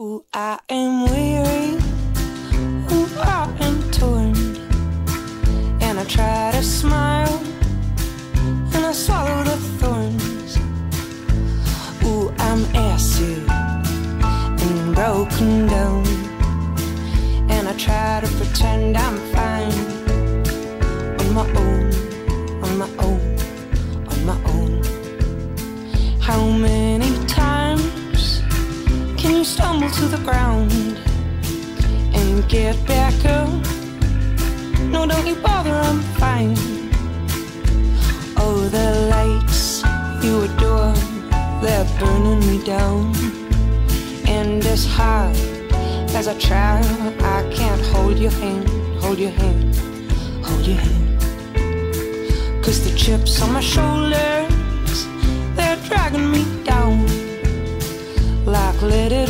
Ooh, I am weary. Ground and get back up? No, don't you bother, I'm fine. Oh, the lights you adore, they're burning me down. And as hard as I try, I can't hold your hand, hold your hand, hold your hand. Cause the chips on my shoulders, they're dragging me down like leaded wings.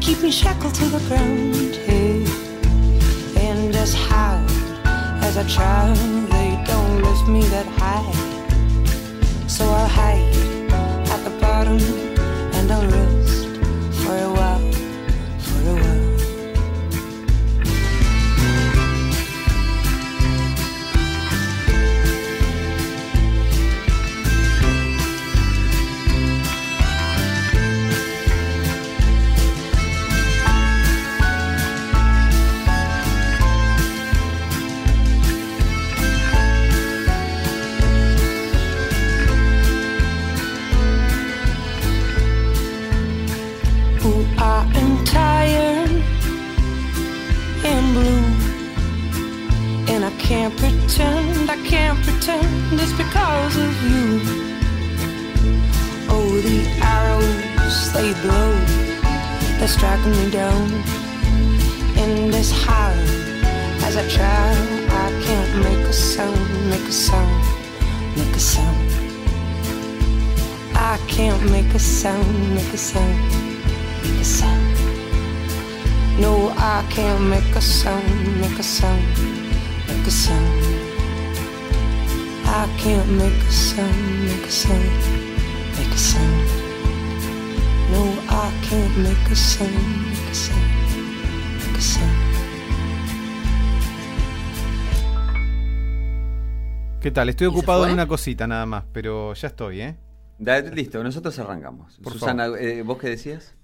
Keep me shackled to the ground, hey. And as hard as I try, they don't lift me that high. So I'll hide at the bottom and I'll rest can't pretend it's because of you. Oh, the arrows, they blow, they're striking me down. And as hard as I try, I can't make a sound, make a sound, make a sound. I can't make a sound, make a sound make a sound. No, I can't make a sound, make a sound, make a sound. I can't make a sound, make a sound, make a sound. No, I can't make a sound, make a sound, make a sound. ¿Qué tal? Estoy ¿Y se ocupado en una cosita nada más, pero ya estoy, ¿eh? Da- listo, nosotros arrancamos. Por Susana, eh, ¿vos qué decías?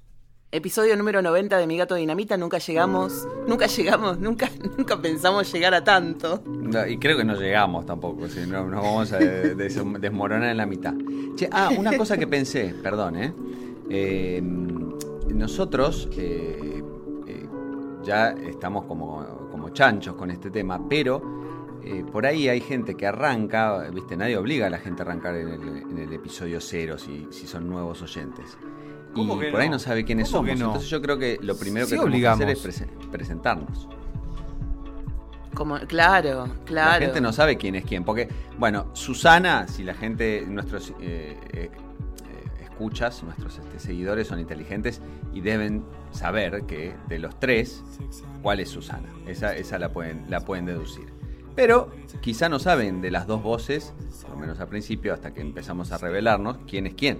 Episodio número 90 de Mi Gato Dinamita. Nunca llegamos, nunca llegamos, nunca, nunca pensamos llegar a tanto. Y creo que no llegamos tampoco, si no nos vamos a de- des- desmoronar en la mitad. Che, ah, una cosa que pensé, perdón, ¿eh? Eh, nosotros eh, eh, ya estamos como, como chanchos con este tema, pero eh, por ahí hay gente que arranca, viste, nadie obliga a la gente a arrancar en el, en el episodio cero si, si son nuevos oyentes. Y ¿Cómo que por ahí no? sabe quiénes ¿Cómo somos. no? Entonces yo creo que lo primero Sí que tenemos que hacer es obligamos. prese- presentarnos. Como, claro, claro. La gente no sabe quién es quién. Porque, bueno, Susana, si la gente, nuestros eh, eh, eh, escuchas, nuestros este, seguidores son inteligentes y deben saber que de los tres, ¿cuál es Susana? Esa, esa la, pueden, la pueden deducir. Pero quizá no saben de las dos voces, por lo menos al principio, hasta que empezamos a revelarnos quién es quién.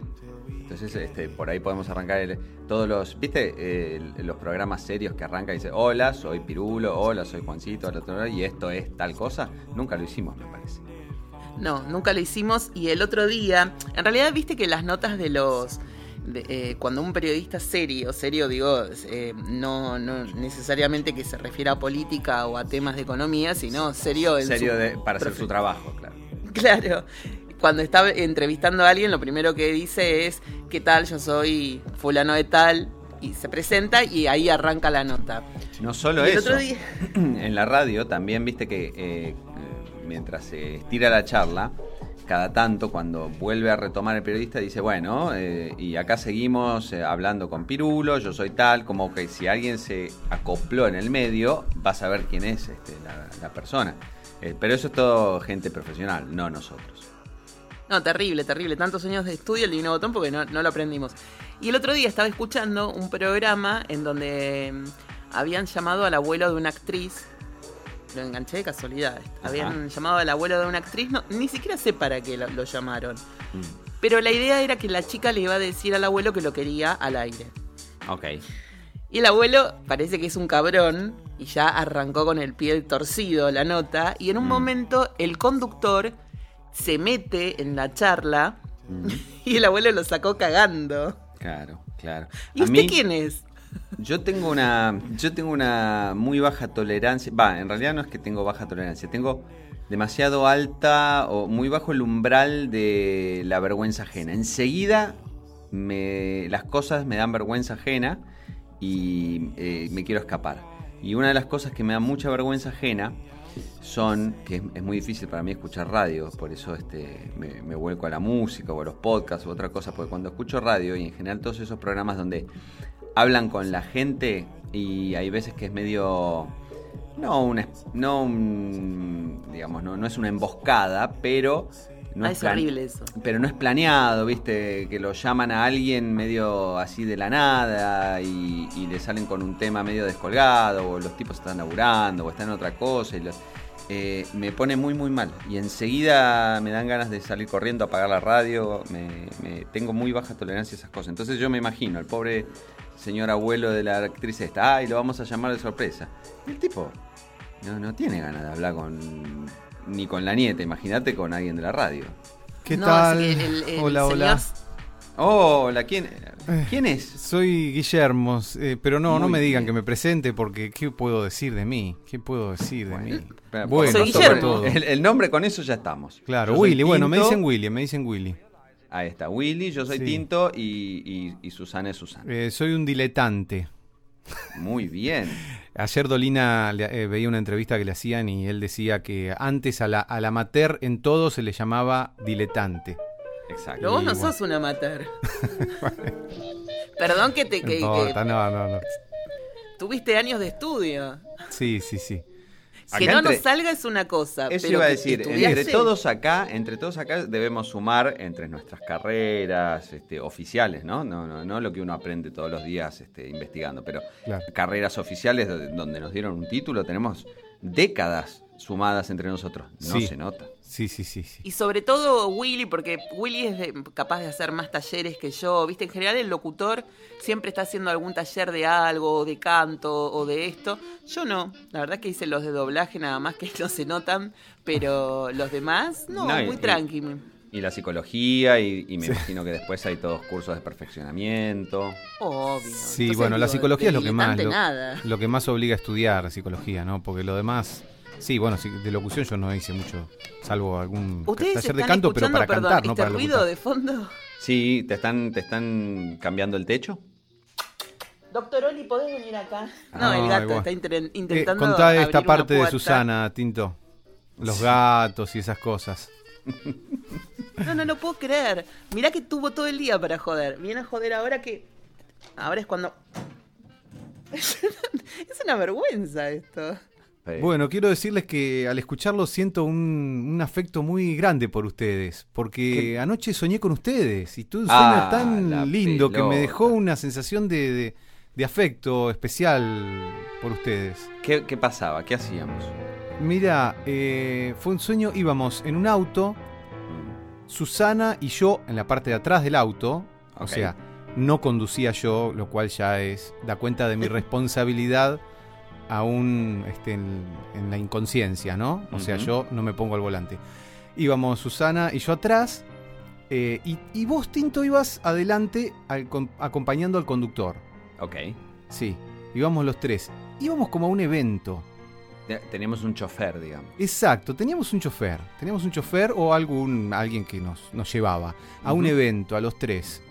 Entonces, este, por ahí podemos arrancar el- todos los, ¿viste? Eh, los programas serios que arrancan y dice, hola, soy Pirulo, hola, soy Juancito, hola, hola, y esto es tal cosa. Nunca lo hicimos, me parece. No, nunca lo hicimos. Y el otro día, en realidad, viste que las notas de los. de, eh, cuando un periodista serio, serio digo, eh, no, no necesariamente que se refiera a política o a temas de economía, sino serio en Serio su de- para hacer su trabajo, claro. Claro. Cuando está entrevistando a alguien, lo primero que dice es, ¿qué tal? Yo soy fulano de tal. Y se presenta y ahí arranca la nota. No solo el eso. otro día- En la radio también viste que eh, mientras se estira la charla, cada tanto cuando vuelve a retomar el periodista dice, bueno, eh, y acá seguimos eh, hablando con Pirulo, yo soy tal, como que si alguien se acopló en el medio, vas a ver quién es este, la, la persona. Pero eso es todo gente profesional, no nosotros. No, terrible, terrible. Tantos años de estudio el divino botón porque no, no lo aprendimos. Y el otro día estaba escuchando un programa en donde mm, habían llamado al abuelo de una actriz. Lo enganché de casualidad. Habían llamado al abuelo de una actriz. No, ni siquiera sé para qué lo, lo llamaron. Pero la idea era que la chica le iba a decir al abuelo que lo quería al aire. Ok. Y el abuelo parece que es un cabrón y ya arrancó con el pie torcido la nota. Y en un Mm. momento el conductor se mete en la charla Mm, y el abuelo lo sacó cagando. Claro, claro. ¿Y A usted mí- quién es? Yo tengo una, yo tengo una muy baja tolerancia. Va, en realidad no es que tengo baja tolerancia, tengo demasiado alta o muy bajo el umbral de la vergüenza ajena. Enseguida me, las cosas me dan vergüenza ajena y eh, me quiero escapar. Y una de las cosas que me da mucha vergüenza ajena son, que es, muy difícil para mí escuchar radio, por eso este, me, vuelco a la música o a los podcasts u otra cosa, porque cuando escucho radio y en general todos esos programas donde hablan con la gente y hay veces que es medio no un no un- digamos no, no es una emboscada pero no Ah, es horrible eso. pero no es planeado viste que lo llaman a alguien medio así de la nada y, y le salen con un tema medio descolgado o los tipos están laburando o están en otra cosa y los- eh, me pone muy muy mal. Y enseguida me dan ganas de salir corriendo a apagar la radio me, me- tengo muy baja tolerancia a esas cosas. Entonces yo me imagino el pobre señor abuelo de la actriz esta ay lo vamos a llamar de sorpresa y el tipo no, no tiene ganas de hablar con ni con la nieta imagínate con alguien de la radio ¿Qué No, tal? así que el- el hola, señor- hola. hola quién quién es Soy Guillermo, eh, pero no, no me digan bien. que me presente porque ¿qué puedo decir de mí? ¿Qué puedo decir de mí? Bueno, Soy sobre Guillermo. todo. El, el nombre con eso ya estamos. Claro, Yo Willy, bueno, me dicen Willy, me dicen Willy. Ahí está, Willy, yo soy Sí. Tinto y, y- y Susana es Susana. Eh, soy un diletante. Muy bien. Ayer Dolina le- eh, veía una entrevista que le hacían y él decía que antes a la, al amateur en todo se le llamaba diletante. Exacto. Pero vos no bueno. sos un amateur. Perdón que te que no, no, no. tuviste años de estudio. Sí, sí, sí. Que Acá no entre- nos salga es una cosa. Eso pero iba a que decir, entre todos acá, entre todos acá debemos sumar entre nuestras carreras este, oficiales, ¿no? No, no, no lo que uno aprende todos los días este, investigando, pero Claro. carreras oficiales do- donde nos dieron un título, tenemos décadas sumadas entre nosotros. No Sí. se nota. Sí, sí, sí, sí. Y sobre todo Willy, porque Willy es de- capaz de hacer más talleres que yo. Viste, en general el locutor siempre está haciendo algún taller de algo, de canto o de esto. Yo no. La verdad que hice los de doblaje nada más que no se notan, pero los demás, no, No, y- muy y- tranqui. Y la psicología, y, y me imagino que después hay todos cursos de perfeccionamiento. Obvio. Sí, Entonces, bueno, la psicología es lo que más diletante lo, nada. lo que más obliga a estudiar psicología, ¿no? Porque lo demás, sí, bueno, sí, de locución yo no hice mucho, salvo algún ¿Ustedes taller están de canto, pero para perdón, cantar, no este para ruido locutar. de fondo? Sí, ¿te están, te están cambiando el techo? Doctor Oli, ¿podés venir acá? Ah, No, el gato bueno. está Eh, intentando contá abrir esta una parte de. Susana, Tinto. Los gatos y esas cosas. No, no lo puedo creer. Mirá que tuvo todo el día para joder. Viene a joder ahora que. Ahora es cuando. es una vergüenza esto. Sí. Bueno, quiero decirles que al escucharlo siento un, un afecto muy grande por ustedes, porque anoche soñé con ustedes y tuve un sueño Ah, la tan lindo que me dejó una sensación de, de- de afecto especial por ustedes. ¿Qué, qué pasaba? ¿Qué hacíamos? Mira, eh, fue un sueño, íbamos en un auto, Mm, Susana y yo en la parte de atrás del auto, o sea, no conducía yo, lo cual ya es da cuenta de mi responsabilidad aún este, en, en la inconsciencia, ¿no? O sea, yo no me pongo al volante. Íbamos Susana y yo atrás, eh, y, y vos, Tinto, ibas adelante al acompañando al conductor. Ok. Sí, íbamos los tres. Íbamos como a un evento. Teníamos un chofer, digamos. Exacto, teníamos un chofer. Teníamos un chofer o algún, alguien que nos, nos llevaba a un evento, a los tres.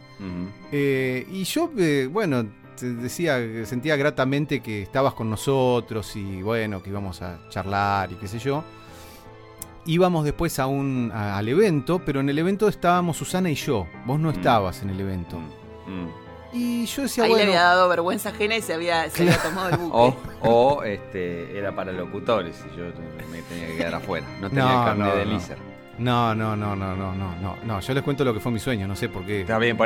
Eh, y yo, eh, bueno, te decía, sentía gratamente que estabas con nosotros y bueno, que íbamos a charlar y qué sé yo. Íbamos después a un, a- al evento, pero en el evento estábamos Susana y yo. Vos no Mm. estabas en el evento. Mm. Y yo decía, Ahí bueno, le había dado vergüenza ajena y se había, se había tomado el buque. O, o este, era para locutores y yo me tenía que quedar afuera. No tenía No, no, de no. lícer. No, no, no, no, no, no, no, no. Yo les cuento lo que fue mi sueño, no sé por qué. Está bien,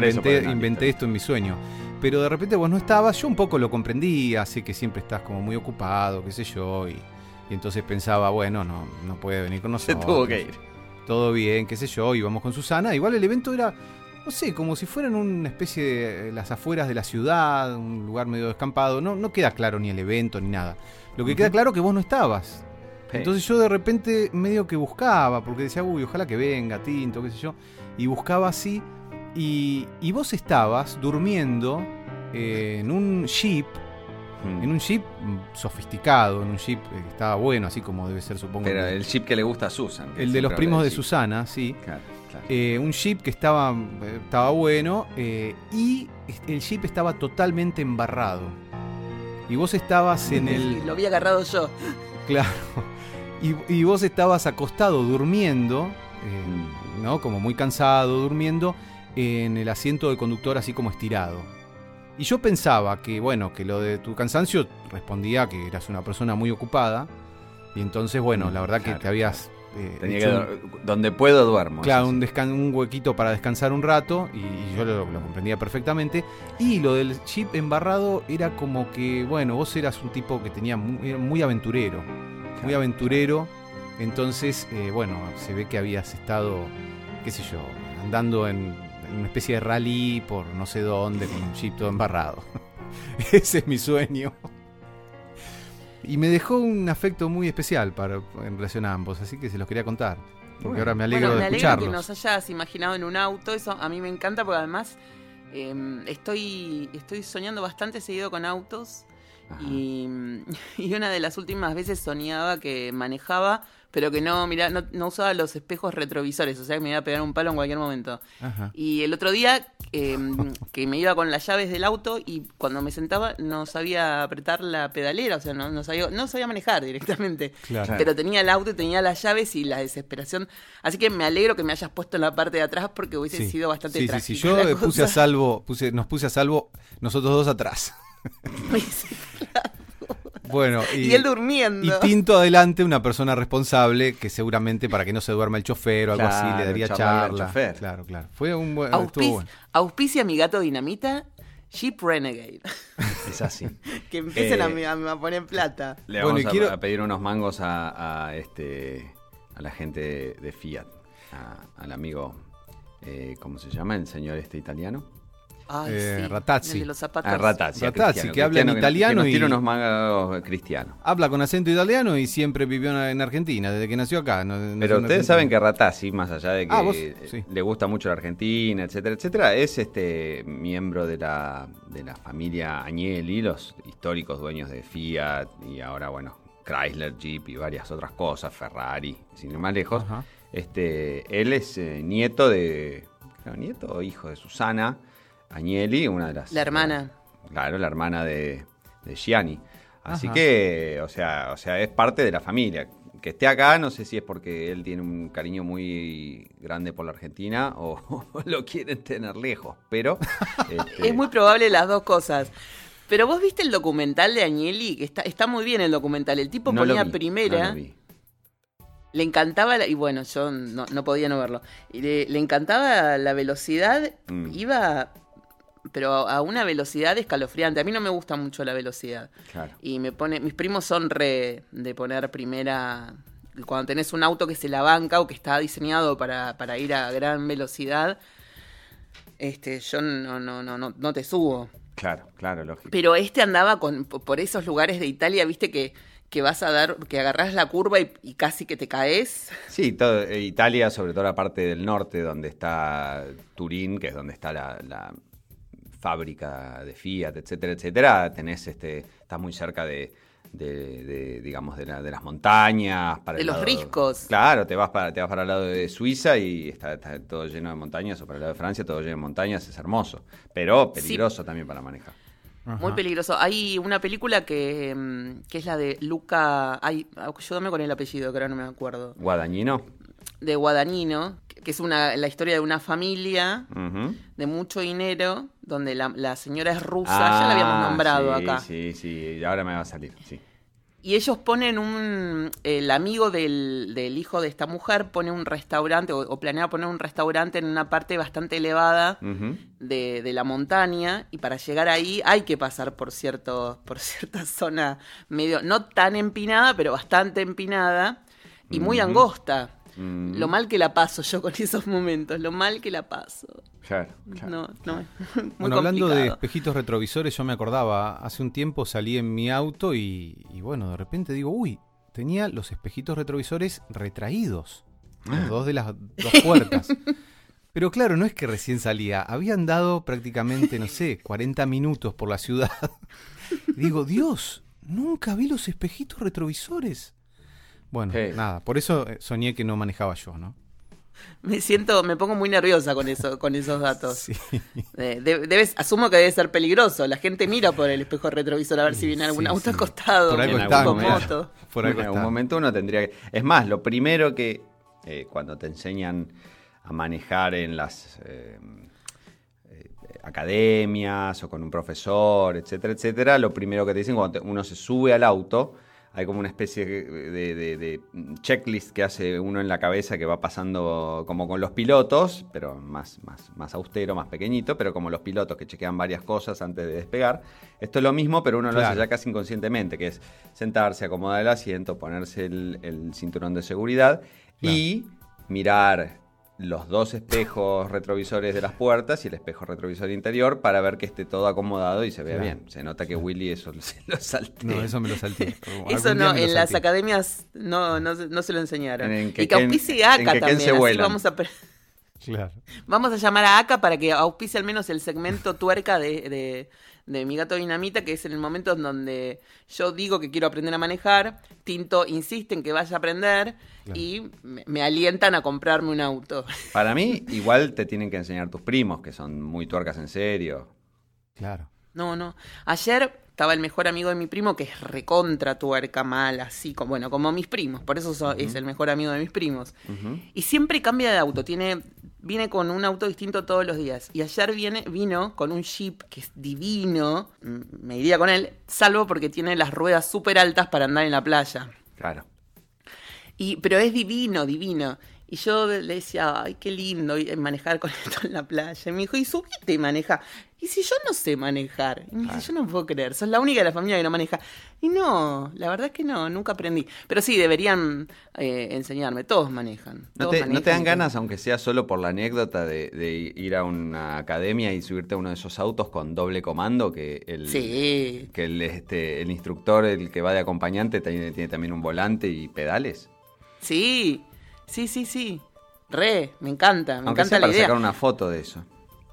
inventé, esto en mi sueño. Pero de repente vos no estabas, yo un poco lo comprendía, sé que siempre estás como muy ocupado, qué sé yo, y, y entonces pensaba, bueno, no, no puede venir con Se nosotros. tuvo que ir. Todo bien, qué sé yo, íbamos con Susana. Igual el evento era no sé, como si fueran una especie de las afueras de la ciudad, un lugar medio descampado. No, no queda claro ni el evento ni nada. Lo que queda claro es que vos no estabas. Entonces yo de repente medio que buscaba, porque decía, uy, ojalá que venga, tinto, qué sé yo. Y buscaba así. Y, y vos estabas durmiendo eh, en un jeep Mm. en un jeep sofisticado, en un jeep eh, que estaba bueno, así como debe ser, supongo. Pero el, chip que le gusta a Susan. el de los primos de. Susana, sí. Claro, claro. Eh, un jeep que estaba, estaba bueno eh, y el jeep estaba totalmente embarrado. Y vos estabas en el... Lo había agarrado yo. Claro. Y, y vos estabas acostado durmiendo, eh, Mm. ¿no? Como muy cansado, durmiendo en el asiento del conductor así como estirado. Y yo pensaba que, bueno, que lo de tu cansancio respondía que eras una persona muy ocupada. Y entonces, bueno, la verdad que te habías... eh, Tenía que un- donde puedo duermo. Claro, un, descan- un huequito para descansar un rato y, y yo lo, lo comprendía perfectamente. Y lo del chip embarrado era como que, bueno, vos eras un tipo que tenía muy, muy aventurero, muy aventurero. Entonces, eh, bueno, se ve que habías estado, qué sé yo, andando en, en una especie de rally por no sé dónde con un chip todo embarrado. Ese es mi sueño. Y me dejó un afecto muy especial para, en relación a ambos, así que se los quería contar. Porque Bueno. ahora me alegro bueno, me de alegra que nos hayas imaginado en un auto. Eso a mí me encanta porque además eh, estoy, estoy soñando bastante seguido con autos. Y, y una de las últimas veces soñaba que manejaba, pero que no, mira, no, no usaba los espejos retrovisores, o sea que me iba a pegar un palo en cualquier momento. Ajá. Y el otro día eh, que me iba con las llaves del auto y cuando me sentaba no sabía apretar la pedalera, o sea, no, no sabía, no sabía manejar directamente. Claro. Pero tenía el auto y tenía las llaves y la desesperación. Así que me alegro que me hayas puesto en la parte de atrás porque hubiese Sí. sido bastante sí, sí, trágica sí. Yo la eh, puse a salvo, puse, nos puse a salvo nosotros dos atrás. Bueno, y, y él durmiendo. y Tinto adelante, una persona responsable que seguramente para que no se duerma el chofer o algo así le daría charla. chofer. Claro, claro. Fue un buen. Auspic- bueno. Auspicia mi gato dinamita, Jeep Renegade. Es así. que empiecen Eh, a, a- poner plata. Le Bueno, vamos y a, quiero- a pedir unos mangos a, a este a la gente de Fiat, a- al amigo, eh, ¿cómo se llama? El señor este italiano. Ay, Eh, sí, Ratazzi. el de los zapatos. A Ratazzi. a Ratazzi, Cristiano, que habla en italiano que y- tira unos mangos cristianos. Habla con acento italiano y siempre vivió en- en Argentina, desde que nació acá. no- Pero ustedes saben que Ratazzi, más allá de que Ah, sí. le gusta mucho la Argentina, etcétera, etcétera, es este miembro de la, de la familia Agnelli, los históricos dueños de Fiat y ahora, bueno, Chrysler, Jeep y varias otras cosas, Ferrari, sin ir más lejos. Ajá. Este, él es eh, nieto de. creo, nieto o hijo de Susana Agnelli, una de las. La hermana. Claro, la hermana de, de Gianni. Así Ajá. que, o sea, o sea, es parte de la familia. Que esté acá, no sé si es porque él tiene un cariño muy grande por la Argentina o, lo quieren tener lejos, pero este, Es muy probable las dos cosas. Pero vos viste el documental de Agnelli, que está, está muy bien el documental. El tipo no lo ponía vi, primera, no lo vi. le encantaba, la- y bueno, yo no, no podía no verlo. Y le, le encantaba la velocidad, Mm. iba, pero a una velocidad escalofriante. A mí no me gusta mucho la velocidad. Claro. Y me pone, mis primos son re de poner primera, cuando tenés un auto que se la banca o que está diseñado para, para ir a gran velocidad, este, yo no, no, no, no, no te subo. Claro, claro, lógico. Pero este andaba con, por esos lugares de Italia, viste que, que vas a dar, que agarrás la curva y, y casi que te caes. Sí, todo, eh, Italia, sobre todo la parte del norte, donde está Turín, que es donde está la, la fábrica de Fiat, etcétera, etcétera, tenés este, está muy cerca de, de- de, digamos, de, la- de las montañas. Para De el los lado- riscos. Claro, te vas para, te vas para el lado de Suiza y está, está todo lleno de montañas, o para el lado de Francia todo lleno de montañas, es hermoso, pero Sí. peligroso también para manejar. Muy peligroso. Hay una película que, mm, que es la de Luca. Ay, ayúdame con el apellido, que ahora no me acuerdo. Guadañino. De Guadagnino, que es una, la historia de una familia de mucho dinero, donde la, la señora es rusa, ya la habíamos Ah, nombrado sí, acá. Sí, sí, ahora me va a salir, sí. Y ellos ponen un. El amigo del, del hijo de esta mujer pone un restaurante, o, o planea poner un restaurante en una parte bastante elevada de, de la montaña. Y para llegar ahí hay que pasar por, cierto, por cierta zona medio. No tan empinada, pero bastante empinada. Y muy angosta. Mm. Lo mal que la paso yo con esos momentos, lo mal que la paso. Claro, claro. No, no. Muy Bueno, hablando de espejitos retrovisores, yo me acordaba, hace un tiempo salí en mi auto y, y bueno, de repente digo, uy, tenía los espejitos retrovisores retraídos. Los dos de las dos puertas. Pero claro, no es que recién salía, habían dado prácticamente, no sé, 40 minutos por la ciudad. Y digo, Dios, nunca vi los espejitos retrovisores. Bueno, Sí. nada, por eso eh, soñé que no manejaba yo, ¿no? Me siento, me pongo muy nerviosa con eso, con esos datos. Sí. Eh, de- debes, asumo que debe ser peligroso. La gente mira por el espejo retrovisor a ver si viene algún Sí, auto sí. acostado, Por algo momento. moto. Por algo en algún momento uno tendría que... Es más, lo primero que eh, cuando te enseñan a manejar en las eh, eh, academias o con un profesor, etcétera, etcétera, lo primero que te dicen cuando te- uno se sube al auto, hay como una especie de, de- de checklist que hace uno en la cabeza que va pasando como con los pilotos, pero más, más, más austero, más pequeñito, pero como los pilotos que chequean varias cosas antes de despegar. Esto es lo mismo, pero uno lo hace ya casi inconscientemente, que es sentarse, acomodar el asiento, ponerse el, el cinturón de seguridad y mirar los dos espejos retrovisores de las puertas y el espejo retrovisor interior para ver que esté todo acomodado y se vea Claro. bien. Se nota que Willy eso se lo saltea. No, eso me lo salté. Eso no, en las salté. academias no, no, se- no se lo enseñaron. En que y que auspicie en ACA que Ken también. se así vamos a, Claro. vamos a llamar a ACA para que auspicie al menos el segmento tuerca de, de, de Mi Gato Dinamita, que es en el momento en donde yo digo que quiero aprender a manejar, Tinto insiste en que vaya a aprender Claro. y me, me alientan a comprarme un auto. Para mí, igual te tienen que enseñar tus primos, que son muy tuercas en serio. Claro. No, no. Ayer estaba el mejor amigo de mi primo, que es recontra tuerca, mal, así, como, bueno, como mis primos. Por eso so- es el mejor amigo de mis primos. Y siempre cambia de auto. Tiene, viene con un auto distinto todos los días. Y ayer viene, vino con un Jeep que es divino. Mm, Me iría con él, salvo porque tiene las ruedas súper altas para andar en la playa. Claro. Y, pero es divino, divino. Y yo le decía, ay, qué lindo y- manejar con esto en la playa. Y me dijo, y subite y maneja. Y si yo no sé manejar, y me dice, yo no puedo creer, sos la única de la familia que no maneja. Y no, la verdad es que no, nunca aprendí. Pero sí, deberían eh, enseñarme, todos manejan. ¿No todos te, ¿No te manejan dan ganas, aunque sea solo por la anécdota, de, de ir a una academia y subirte a uno de esos autos con doble comando? Que el, Sí, que el, este, el instructor, el que va de acompañante, tiene, tiene también un volante y pedales. sí, sí, sí, sí. Re, me encanta, me Aunque encanta sea la para idea. sacar una foto de eso.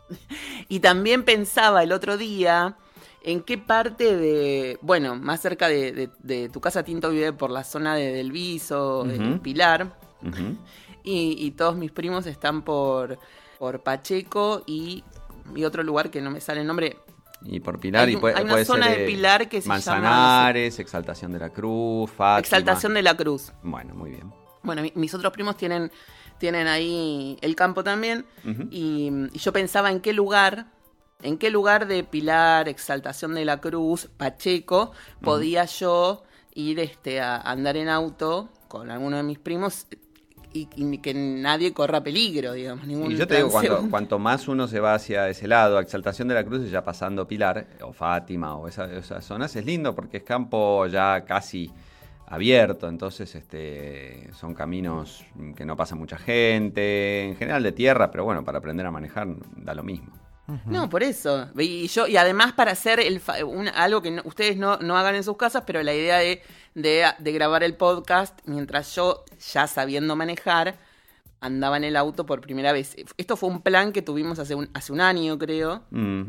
Y también pensaba el otro día en qué parte de, bueno, más cerca de, de- de tu casa Tinto vive por la zona de Del Viso, de Ujú. Pilar, y, y todos mis primos están por, por Pacheco y, y otro lugar que no me sale el nombre. Y por Pilar, Hay y puede, hay una puede zona ser, de eh, Pilar que se llama, Manzanares, Exaltación de la Cruz, Fátima. Exaltación de la Cruz. Bueno, muy bien. Bueno, mi- mis otros primos tienen, tienen ahí el campo también. Y, y yo pensaba en qué lugar, en qué lugar de Pilar, Exaltación de la Cruz, Pacheco, podía yo ir este, a andar en auto con alguno de mis primos y, y que nadie corra peligro, digamos. Ningún Y yo te digo, cuanto más uno se va hacia ese lado, Exaltación de la Cruz, y ya pasando Pilar, o Fátima, o esa- esas zonas, es lindo porque es campo ya casi abierto, entonces este, son caminos que no pasa mucha gente, en general de tierra, pero bueno, para aprender a manejar da lo mismo. No, por eso. Y yo y además para hacer el fa- un- algo que no- ustedes no, no hagan en sus casas, pero la idea de, de, de grabar el podcast mientras yo, ya sabiendo manejar, andaba en el auto por primera vez. Esto fue un plan que tuvimos hace un, hace un año, creo. Mm.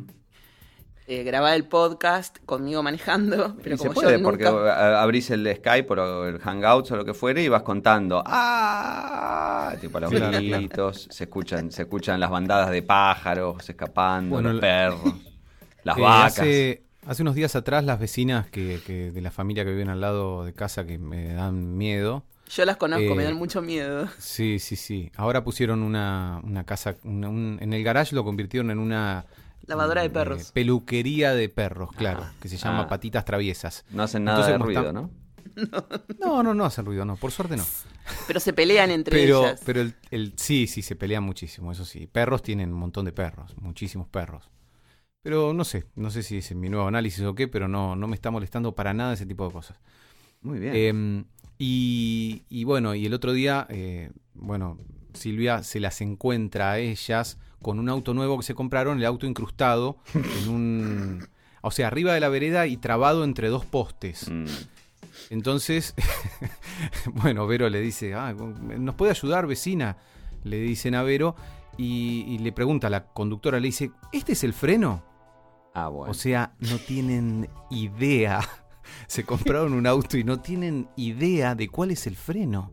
Eh, grabar el podcast conmigo manejando. Pero y se como puede, yo porque nunca... abrís el Skype o el Hangouts o lo que fuere y vas contando. ¡Ah! Tipo a los gritos, se escuchan, se escuchan las bandadas de pájaros escapando, Bueno, los la- perros, las Eh, vacas. Hace, hace unos días atrás, las vecinas que, que de la familia que viven al lado de casa que me dan miedo. Yo las conozco, eh, me dan mucho miedo. Sí, sí, sí. Ahora pusieron una, una casa, una- un- en el garage lo convirtieron en una... Lavadora de mm, perros. eh, peluquería de perros, claro, Ah, que se llama ah. Patitas Traviesas. No hacen nada Entonces, de ruido, está- ¿no? No, no, no hacen ruido, no, por suerte no. Pero se pelean entre Pero, ellas. pero el, el- sí, sí, se pelean muchísimo, eso sí. Perros tienen un montón de perros, muchísimos perros. Pero no sé, no sé si es en mi nuevo análisis o qué, pero no, no me está molestando para nada ese tipo de cosas. Muy bien. Eh, y, y bueno, y el otro día, eh, bueno, Silvia se las encuentra a ellas con un auto nuevo que se compraron, el auto incrustado en un... O sea, arriba de la vereda y trabado entre dos postes. Mm. Entonces, bueno, Vero le dice, ah, ¿nos puede ayudar, vecina? Le dicen a Vero y, y le pregunta a la conductora, le dice, ¿este es el freno? Ah, bueno. O sea, no tienen idea. Se compraron un auto y no tienen idea de cuál es el freno.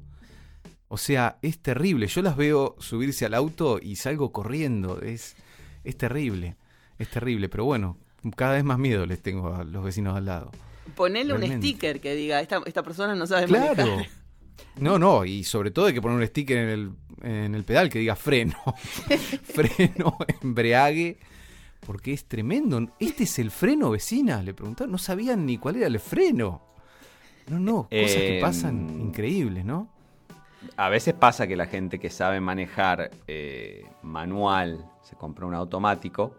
O sea, es terrible. Yo las veo subirse al auto y salgo corriendo. Es, es terrible. Es terrible. Pero bueno, cada vez más miedo les tengo a los vecinos al lado. Ponele un sticker que diga, esta, esta persona no sabe Claro. manejar. No, no, y sobre todo hay que poner un sticker en el, en el pedal que diga freno. freno, embriague. Porque es tremendo. ¿Este es el freno, vecina? Le preguntaron. No sabían ni cuál era el freno. No, no, cosas que Eh, pasan increíbles, ¿no? A veces pasa que la gente que sabe manejar eh, manual se compra un automático,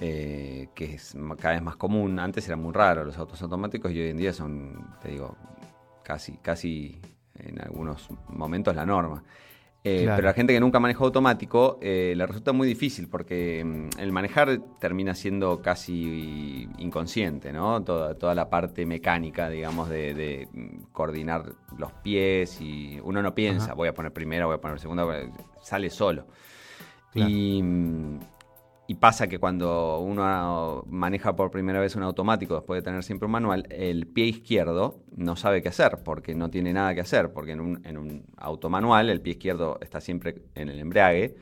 eh, que es cada vez más común. Antes era muy raro los autos automáticos y hoy en día son, te digo, casi, casi en algunos momentos la norma. Eh, Claro. Pero la gente que nunca manejó automático eh, le resulta muy difícil porque mm, el manejar termina siendo casi inconsciente, ¿no? Toda, toda la parte mecánica, digamos, de, de, mm, coordinar los pies y uno no piensa, Ajá. voy a poner primera, voy a poner segunda, a- sale solo. Claro. Y, mm, y pasa que cuando uno maneja por primera vez un automático después de tener siempre un manual, el pie izquierdo no sabe qué hacer porque no tiene nada que hacer, porque en un, en un auto manual el pie izquierdo está siempre en el embrague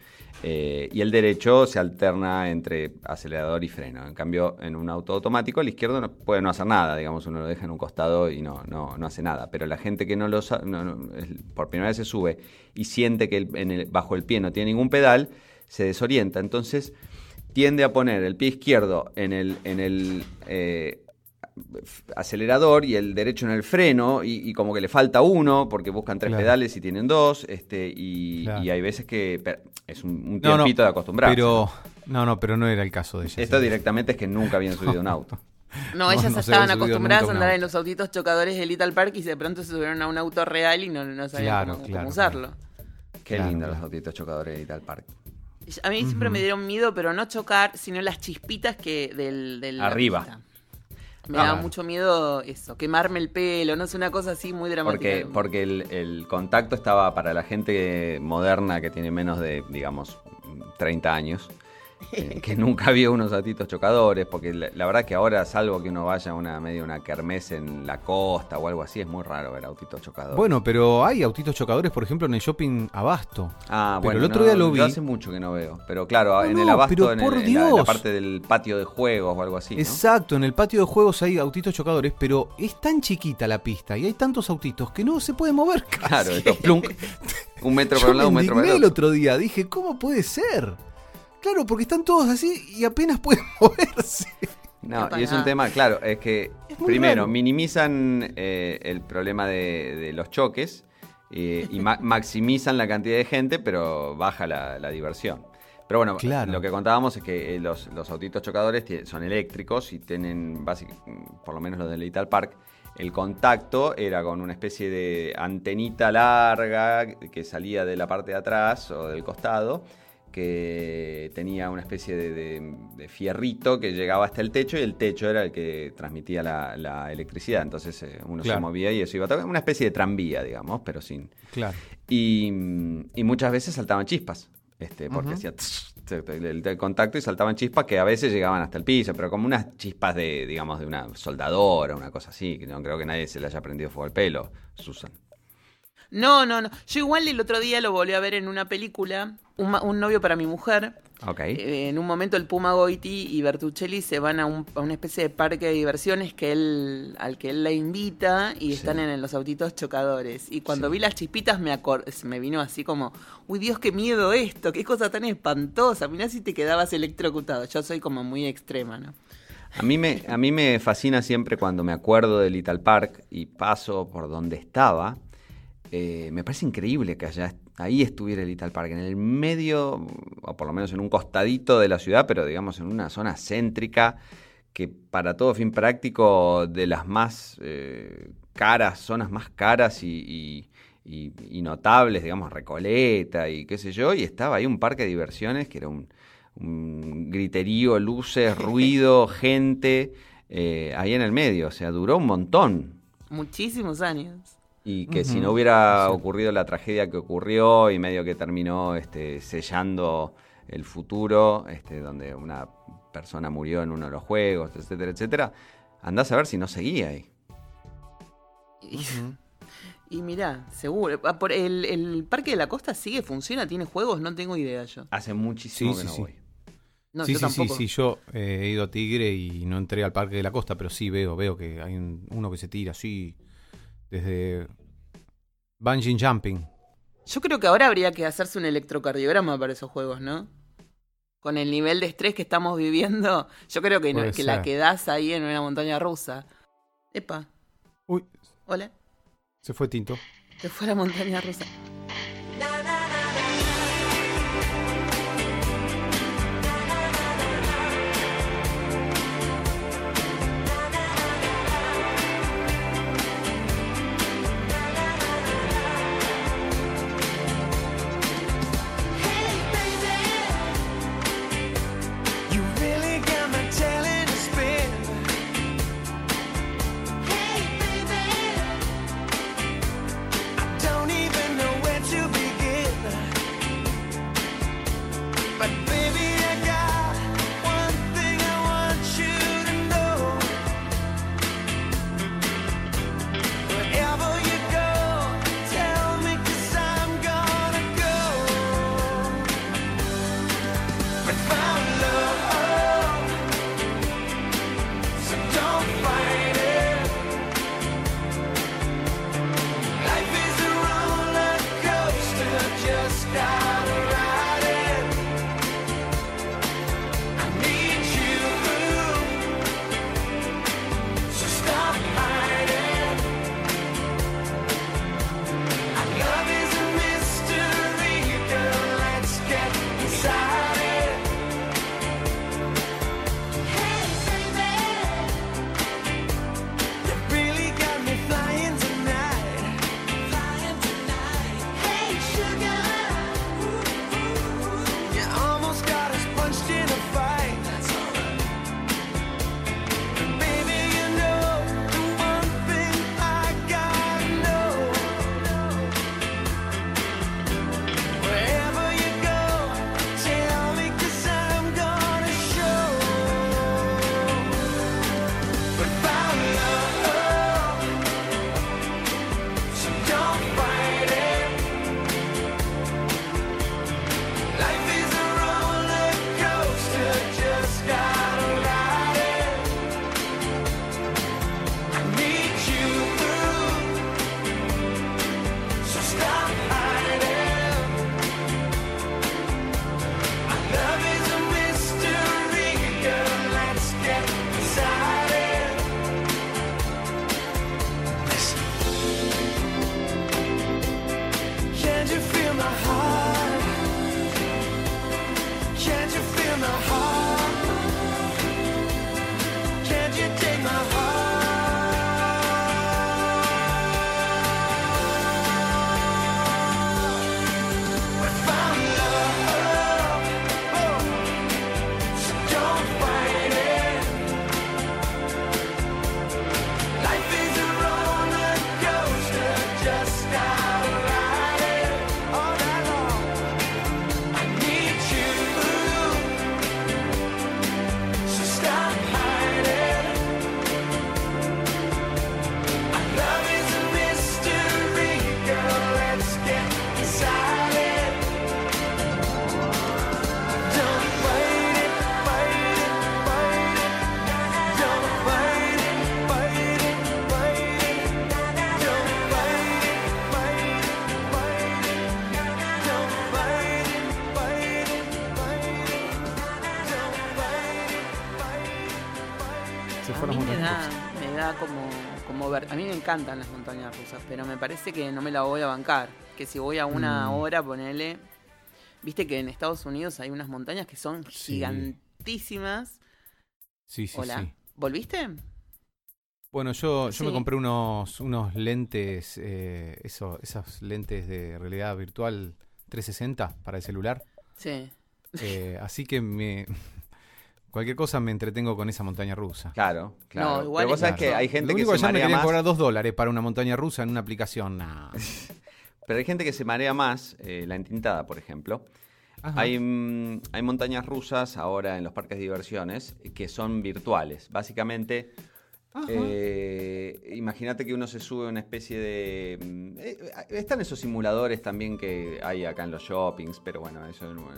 eh, y el derecho se alterna entre acelerador y freno. En cambio, en un auto automático el izquierdo no, puede no hacer nada, digamos, uno lo deja en un costado y no, no, no hace nada. Pero la gente que no lo sa- no- por primera vez se sube y siente que bajo el pie no tiene ningún pedal, se desorienta. Entonces tiende a poner el pie izquierdo en el, en el eh, acelerador y el derecho en el freno y, y como que le falta uno porque buscan tres Claro. pedales y tienen dos este y, Claro. y hay veces que es un, un No, no, tiempito de acostumbrarse. Pero, no, no, pero no era el caso de ella. Esto sí. directamente es que nunca habían subido un auto. No, ellas no estaban acostumbradas a andar en los autitos chocadores de Little Park y de pronto se subieron a un auto real y no, no sabían Claro, cómo, cómo claro, usarlo. Qué Claro, lindo claro. los autitos chocadores y tal parque. A mí siempre me dieron miedo, pero no chocar, sino las chispitas que del, del Arriba. Me Ah. daba mucho miedo eso, quemarme el pelo, no sé, una cosa así muy dramática. Porque, porque el, el contacto estaba para la gente moderna que tiene menos de, digamos, 30 años, eh, que nunca vio unos autitos chocadores, porque la, la verdad que ahora, salvo que uno vaya a una medio una kermés en la costa o algo así, es muy raro ver autitos chocadores. Bueno, pero hay autitos chocadores, por ejemplo, en el shopping Abasto. ah, pero bueno, el otro no, día lo vi. Yo hace mucho que no veo, pero claro, No, en el abasto, en, el- por en la, en la Dios. parte del patio de juegos o algo así. ¿no? Exacto, en el patio de juegos hay autitos chocadores, pero es tan chiquita la pista y hay tantos autitos que no se puede mover. casi. Claro, esto, plunk, un metro para un lado, un me metro para el el otro. otro día, dije, ¿cómo puede ser? Claro, porque están todos así y apenas pueden moverse. No, y es un tema, claro, es que Es primero raro. minimizan eh, el problema de, de los choques eh, y ma- maximizan la cantidad de gente, pero baja la, la diversión. Pero bueno, Claro. lo que contábamos es que eh, los, los autitos chocadores son eléctricos y tienen, básic- por lo menos los del Little Park, el contacto era con una especie de antenita larga que salía de la parte de atrás o del costado que tenía una especie de, de- de fierrito que llegaba hasta el techo y el techo era el que transmitía la, la electricidad. Entonces eh, uno se movía y eso iba a tocar. Una especie de tranvía, digamos, pero sin. Claro. Y, y muchas veces saltaban chispas, este, porque hacía tss, el contacto y saltaban chispas que a veces llegaban hasta el piso, pero como unas chispas de, digamos, de una soldadora, una cosa así, que no creo que nadie se le haya prendido fuego al pelo, Susan. No, no, no. Yo igual el otro día lo volví a ver en una película, un, novio para mi mujer. Ok. Eh, en un momento el Puma Goiti y Bertuccelli se van a, un- a una especie de parque de diversiones que él, al que él la invita y Sí. están en, los autitos chocadores. Y cuando Sí. vi las chispitas me, me vino así como, uy Dios, qué miedo esto, qué cosa tan espantosa. Mirá si te quedabas electrocutado. Yo soy como muy extrema, ¿no? A mí, me, a mí me fascina siempre cuando me acuerdo de Little Park y paso por donde estaba. Eh, me parece increíble que allá, ahí estuviera el Little Park, en el medio, o por lo menos en un costadito de la ciudad, pero digamos en una zona céntrica, que para todo fin práctico, de las más eh, caras, zonas más caras y, y- y, y notables, digamos, Recoleta y qué sé yo, y estaba ahí un parque de diversiones que era un, un griterío, luces, ruido, gente, eh, ahí en el medio, o sea, duró un montón. Muchísimos años. Y que si no hubiera sí. ocurrido la tragedia que ocurrió y medio que terminó este, sellando el futuro, este, donde una persona murió en uno de los juegos, etcétera, etcétera, andás a ver si no seguía ahí. Y, y mirá, seguro. Ah, por el, el Parque de la Costa sigue, funciona, tiene juegos, no tengo idea yo. Hace muchísimo Sí, que sí, no sí. voy. No, sí, yo sí, sí, sí, yo eh, he ido a Tigre y no entré al Parque de la Costa, pero sí veo, veo que hay un- uno que se tira así desde bungee jumping. Yo creo que ahora habría que hacerse un electrocardiograma para esos juegos, ¿no? Con el nivel de estrés que estamos viviendo, yo creo que, no- que la quedás ahí en una montaña rusa. Epa, Uy, hola, se fue Tinto. se fue a la montaña rusa. A mí me encantan las montañas rusas, pero me parece que no me la voy a bancar. Que si voy a una Mm. hora, ponele. Viste que en Estados Unidos hay unas montañas que son Sí. gigantísimas. Sí, sí, Hola. sí. ¿Volviste? Bueno, yo, yo Sí. me compré unos, unos lentes, eh, eso, esas lentes de realidad virtual 360 para el celular. Sí. Eh, así que me, cualquier cosa me entretengo con esa montaña rusa. Claro, claro. No, igual Pero vos es sabés claro. que hay gente Lo que único se que me marea querían más. cobrar dos dólares para una montaña rusa en una aplicación. Nah. Pero hay gente que se marea más, eh, la entintada, por ejemplo. Ajá. Hay, mm, hay montañas rusas ahora en los parques de diversiones que son virtuales. Básicamente, eh, imagínate que uno se sube a una especie de... mm, eh, están esos simuladores también que hay acá en los shoppings, pero bueno, eso no-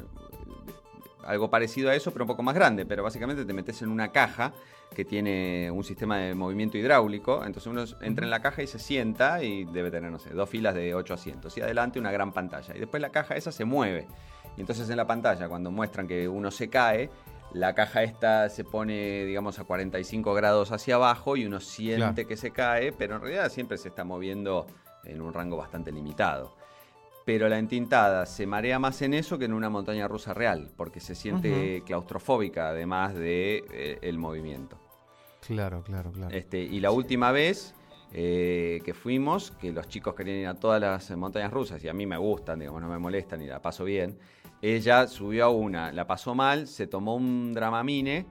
algo parecido a eso, pero un poco más grande. Pero básicamente te metes en una caja que tiene un sistema de movimiento hidráulico. Entonces uno entra en la caja y se sienta y debe tener, no sé, dos filas de ocho asientos. Y adelante una gran pantalla. Y después la caja esa se mueve. Y entonces en la pantalla, cuando muestran que uno se cae, la caja esta se pone, digamos, a 45 grados hacia abajo y uno siente Claro. que se cae, pero en realidad siempre se está moviendo en un rango bastante limitado. Pero la entintada se marea más en eso que en una montaña rusa real, porque se siente claustrofóbica además de eh, el movimiento. Claro, claro, claro. Este, y la última vez eh, que fuimos, que los chicos querían ir a todas las montañas rusas, y a mí me gustan, digamos, no me molestan y la paso bien, ella subió a una, la pasó mal, se tomó un dramamine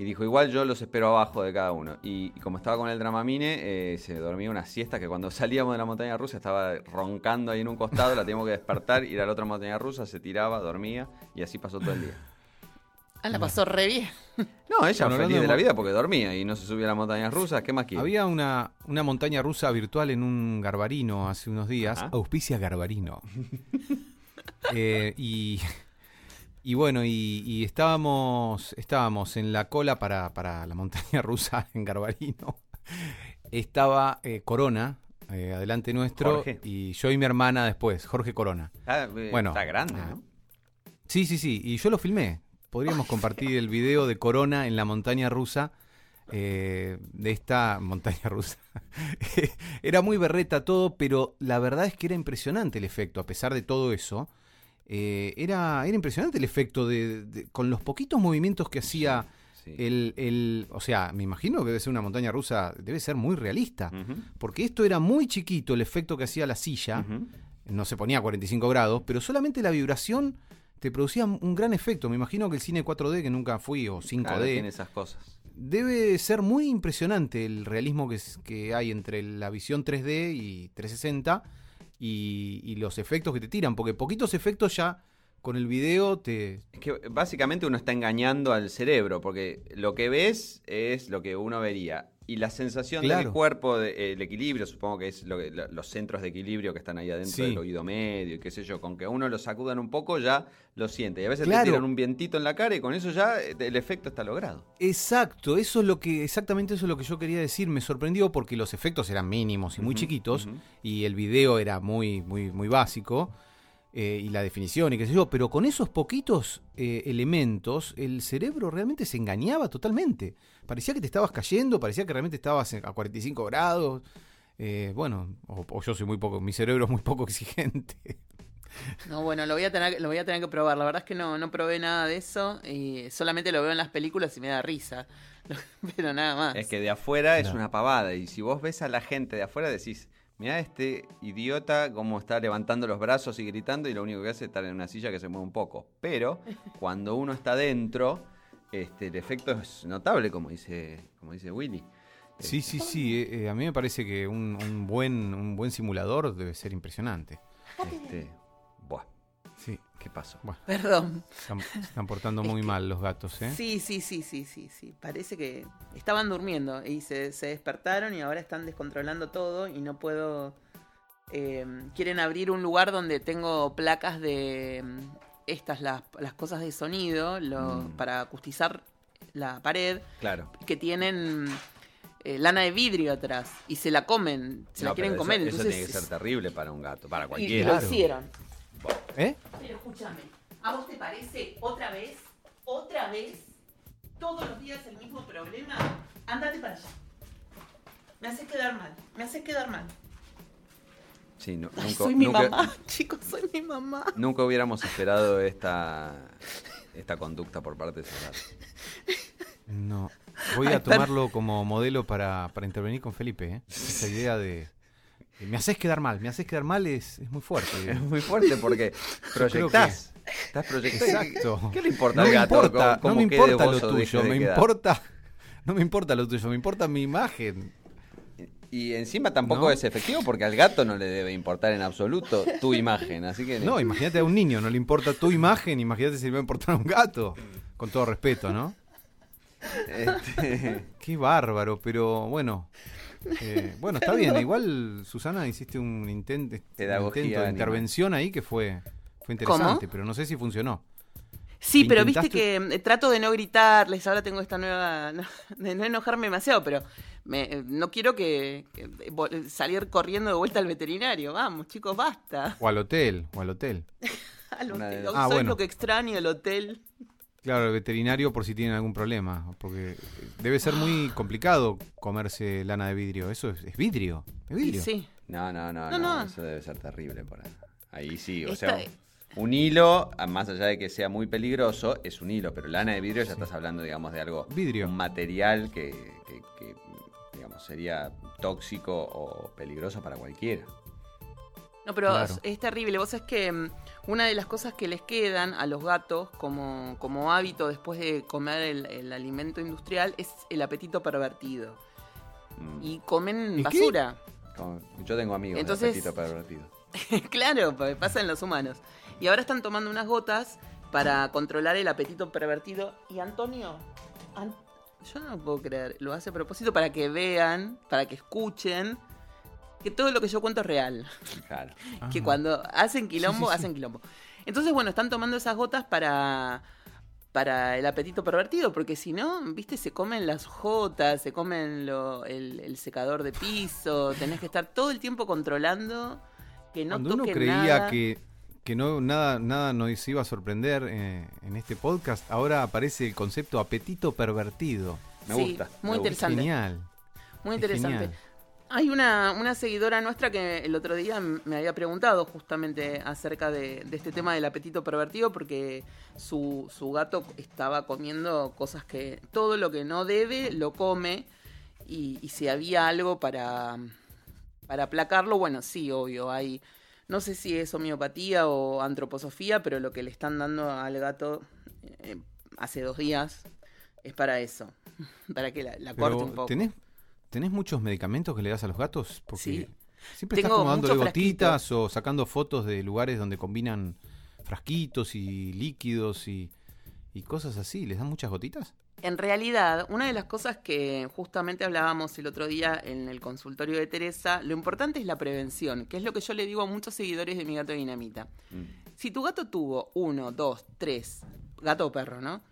y dijo, igual yo los espero abajo de cada uno. Y, y como estaba con el dramamine, eh, se dormía una siesta que cuando salíamos de la montaña rusa estaba roncando ahí en un costado, la teníamos que despertar, ir a la otra montaña rusa, se tiraba, dormía y así pasó todo el día. Ah, la pasó re bien. No, ella Bueno, feliz de de la vida porque dormía y no se subía a las montañas rusas, ¿qué más quiere? Había una, una montaña rusa virtual en un Garbarino hace unos días. Auspicia Garbarino. Eh, y, y bueno, y, y estábamos, estábamos en la cola para, para la montaña rusa en Garbarino. Estaba eh, Corona, eh, adelante nuestro, Jorge. y yo y mi hermana después, Jorge Corona. Ah, eh, Bueno. está grande, Ah. ¿no? Sí, sí, sí, y yo lo filmé. Podríamos compartir el video de Corona en la montaña rusa. eh, de esta montaña rusa. era muy berreta todo, pero la verdad es que era impresionante el efecto, a pesar de todo eso. Eh, era, era impresionante el efecto de, de- con los poquitos movimientos que hacía Sí. el, el- O sea, me imagino que debe ser una montaña rusa, debe ser muy realista. Porque esto era muy chiquito, el efecto que hacía la silla no se ponía a 45 grados, pero solamente la vibración te producía un gran efecto. Me imagino que el cine 4D, que nunca fui, o 5D, Claro, tiene esas cosas. debe ser muy impresionante el realismo que, es- que hay entre la visión 3D y 360 y, y los efectos que te tiran, porque poquitos efectos ya con el video te... Es que básicamente uno está engañando al cerebro, porque lo que ves es lo que uno vería. Y la sensación del cuerpo, de- el equilibrio, supongo que es lo que- los centros de equilibrio que están ahí adentro Sí. del oído medio y qué sé yo, con que uno lo sacudan un poco ya lo siente. Y a veces Claro. te tiran un vientito en la cara y con eso ya eh, el efecto está logrado. Exacto, eso es lo que, exactamente eso es lo que yo quería decir. Me sorprendió porque los efectos eran mínimos y muy chiquitos y el video era muy, muy, muy básico eh, y la definición y qué sé yo, pero con esos poquitos eh, elementos el cerebro realmente se engañaba totalmente. Parecía que te estabas cayendo, parecía que realmente estabas a 45 grados. Eh, bueno, o, o yo soy muy poco, mi cerebro es muy poco exigente. No, bueno, lo voy a tener, lo voy a tener que probar. La verdad es que no, no probé nada de eso y solamente lo veo en las películas y me da risa. Pero nada más. Es que de afuera es una pavada. Y si vos ves a la gente de afuera, decís, mira este idiota cómo está levantando los brazos y gritando y lo único que hace es estar en una silla que se mueve un poco. Pero cuando uno está dentro, este, el efecto es notable, como dice, como dice Willy. Sí, sí, sí. eh, eh, a mí me parece que un, un buen, un buen simulador debe ser impresionante. Este. ¿Qué pasó? Perdón. Están, se están portando Es muy que- mal los gatos, ¿eh? Sí, sí, sí, sí, sí, sí. Parece que estaban durmiendo y se, se despertaron y ahora están descontrolando todo y no puedo... eh, quieren abrir un lugar donde tengo placas de mm, estas, las, las cosas de sonido, lo- Mm. para acustizar la pared, Claro. que tienen eh, lana de vidrio atrás y se la comen, se No, la quieren comer. Eso, tiene que ser terrible para un gato, para y cualquiera. lo Claro. hicieron. ¿Eh? Pero escúchame, ¿a vos te parece otra vez, otra vez, todos los días el mismo problema? Ándate para allá. Me haces quedar mal, me haces quedar mal. Sí, no- Ay, nunca, soy mi nunca- mamá, chicos, soy mi mamá. nunca hubiéramos esperado esta, esta conducta por parte de gato. No. Voy a tomarlo como modelo para, para intervenir con Felipe. ¿eh? Esa idea de, de me haces quedar mal, me haces quedar mal es, es muy fuerte. Es muy fuerte porque proyectás. Estás proyectando. Exacto. ¿Qué le importa No al gato? importa, cómo- no me importa lo tuyo, me quedar? importa. No me importa lo tuyo, me importa mi imagen. Y encima tampoco ¿No? es efectivo porque al gato no le debe importar en absoluto tu imagen. Así que. No, imagínate a un niño, no le importa tu imagen, imagínate si le va a importar a un gato. Con todo respeto, ¿no? Este, Qué bárbaro, pero bueno. Eh, bueno, está bien. Igual, Susana, hiciste un Pedagogía intento de intervención ahí que fue, fue interesante, pero no sé si funcionó. Sí, pero viste que eh, trato de no gritarles, ahora tengo esta nueva... no- de no enojarme demasiado, pero me- eh, no quiero que, que vol- salir corriendo de vuelta al veterinario. Vamos, chicos, basta. O al hotel, o al hotel. Al hotel. Ah, Soy bueno. lo que extraño el hotel. Claro, el veterinario por si tienen algún problema, porque debe ser muy complicado comerse lana de vidrio. Eso es, es vidrio, es vidrio. sí. No, no, no, No. Eso debe ser terrible. Por ahí. ahí sí, o Esta- sea. Un hilo, más allá de que sea muy peligroso, es un hilo, pero lana de vidrio ya estás hablando, digamos, de algo, Vidrio. un material que, que- que, digamos, sería tóxico o peligroso para cualquiera. No, pero Claro. es, es terrible. Vos sabés que mm, una de las cosas que les quedan a los gatos como, como hábito después de comer el, el alimento industrial es el apetito pervertido. Mm. Y comen basura. Yo tengo amigos Entonces- de apetito pervertido. claro, pues pasa en los humanos. Y ahora están tomando unas gotas para controlar el apetito pervertido. Y Antonio, An- yo no lo puedo creer, lo hace a propósito para que vean, para que escuchen que todo lo que yo cuento es real. Claro. que cuando hacen quilombo, Sí, sí, sí. hacen quilombo. Entonces, bueno, están tomando esas gotas para para el apetito pervertido, porque si no, viste, se comen las jotas, se comen lo- el, el secador de piso, tenés que estar todo el tiempo controlando que no Cuando uno creía nada. que, que no, nada, nada nos iba a sorprender eh, en este podcast, ahora aparece el concepto apetito pervertido. Me Sí, gusta. muy me gusta. interesante. Genial. Muy es interesante. genial. Hay una, una seguidora nuestra que el otro día me había preguntado justamente acerca de, de este tema del apetito pervertido porque su, su gato estaba comiendo cosas que todo lo que no debe lo come y, y si había algo para, para aplacarlo, bueno, sí, obvio, hay... No sé si es homeopatía o antroposofía, pero lo que le están dando al gato eh, hace dos días es para eso, para que la, la corte un poco. ¿tenés, ¿tenés muchos medicamentos que le das a los gatos? Porque Sí. siempre Tengo estás como dándole gotitas o sacando fotos de lugares donde combinan frasquitos y líquidos y, y cosas así. ¿Les dan muchas gotitas? En realidad, una de las cosas que justamente hablábamos el otro día en el consultorio de Teresa, lo importante es la prevención, que es lo que yo le digo a muchos seguidores de mi gato dinamita. Mm. Si tu gato tuvo uno, dos, tres, gato o perro, ¿no?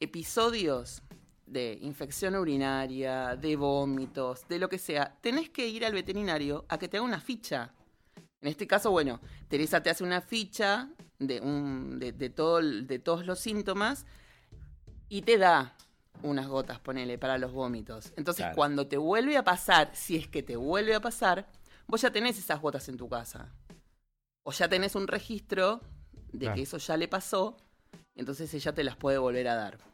Episodios de infección urinaria, de vómitos, de lo que sea, tenés que ir al veterinario a que te haga una ficha. En este caso, bueno, Teresa te hace una ficha de, un, de, de todo, de todos los síntomas y te da unas gotas, ponele, para los vómitos. Entonces, Claro. cuando te vuelve a pasar, si es que te vuelve a pasar, vos ya tenés esas gotas en tu casa. O ya tenés un registro de Claro. que eso ya le pasó, entonces ella te las puede volver a dar.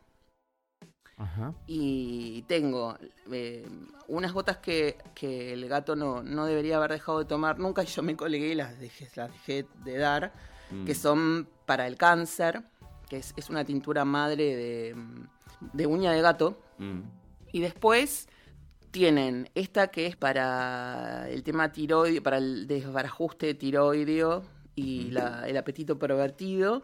Ajá. Y tengo eh, unas gotas que, que el gato no, no debería haber dejado de tomar nunca y yo me colegué y las dejé, las dejé de dar, Mm. que son para el cáncer, que es, es una tintura madre de, de uña de gato. Mm. Y después tienen esta que es para el tema tiroideo, para el desbarajuste tiroideo y la- el apetito pervertido.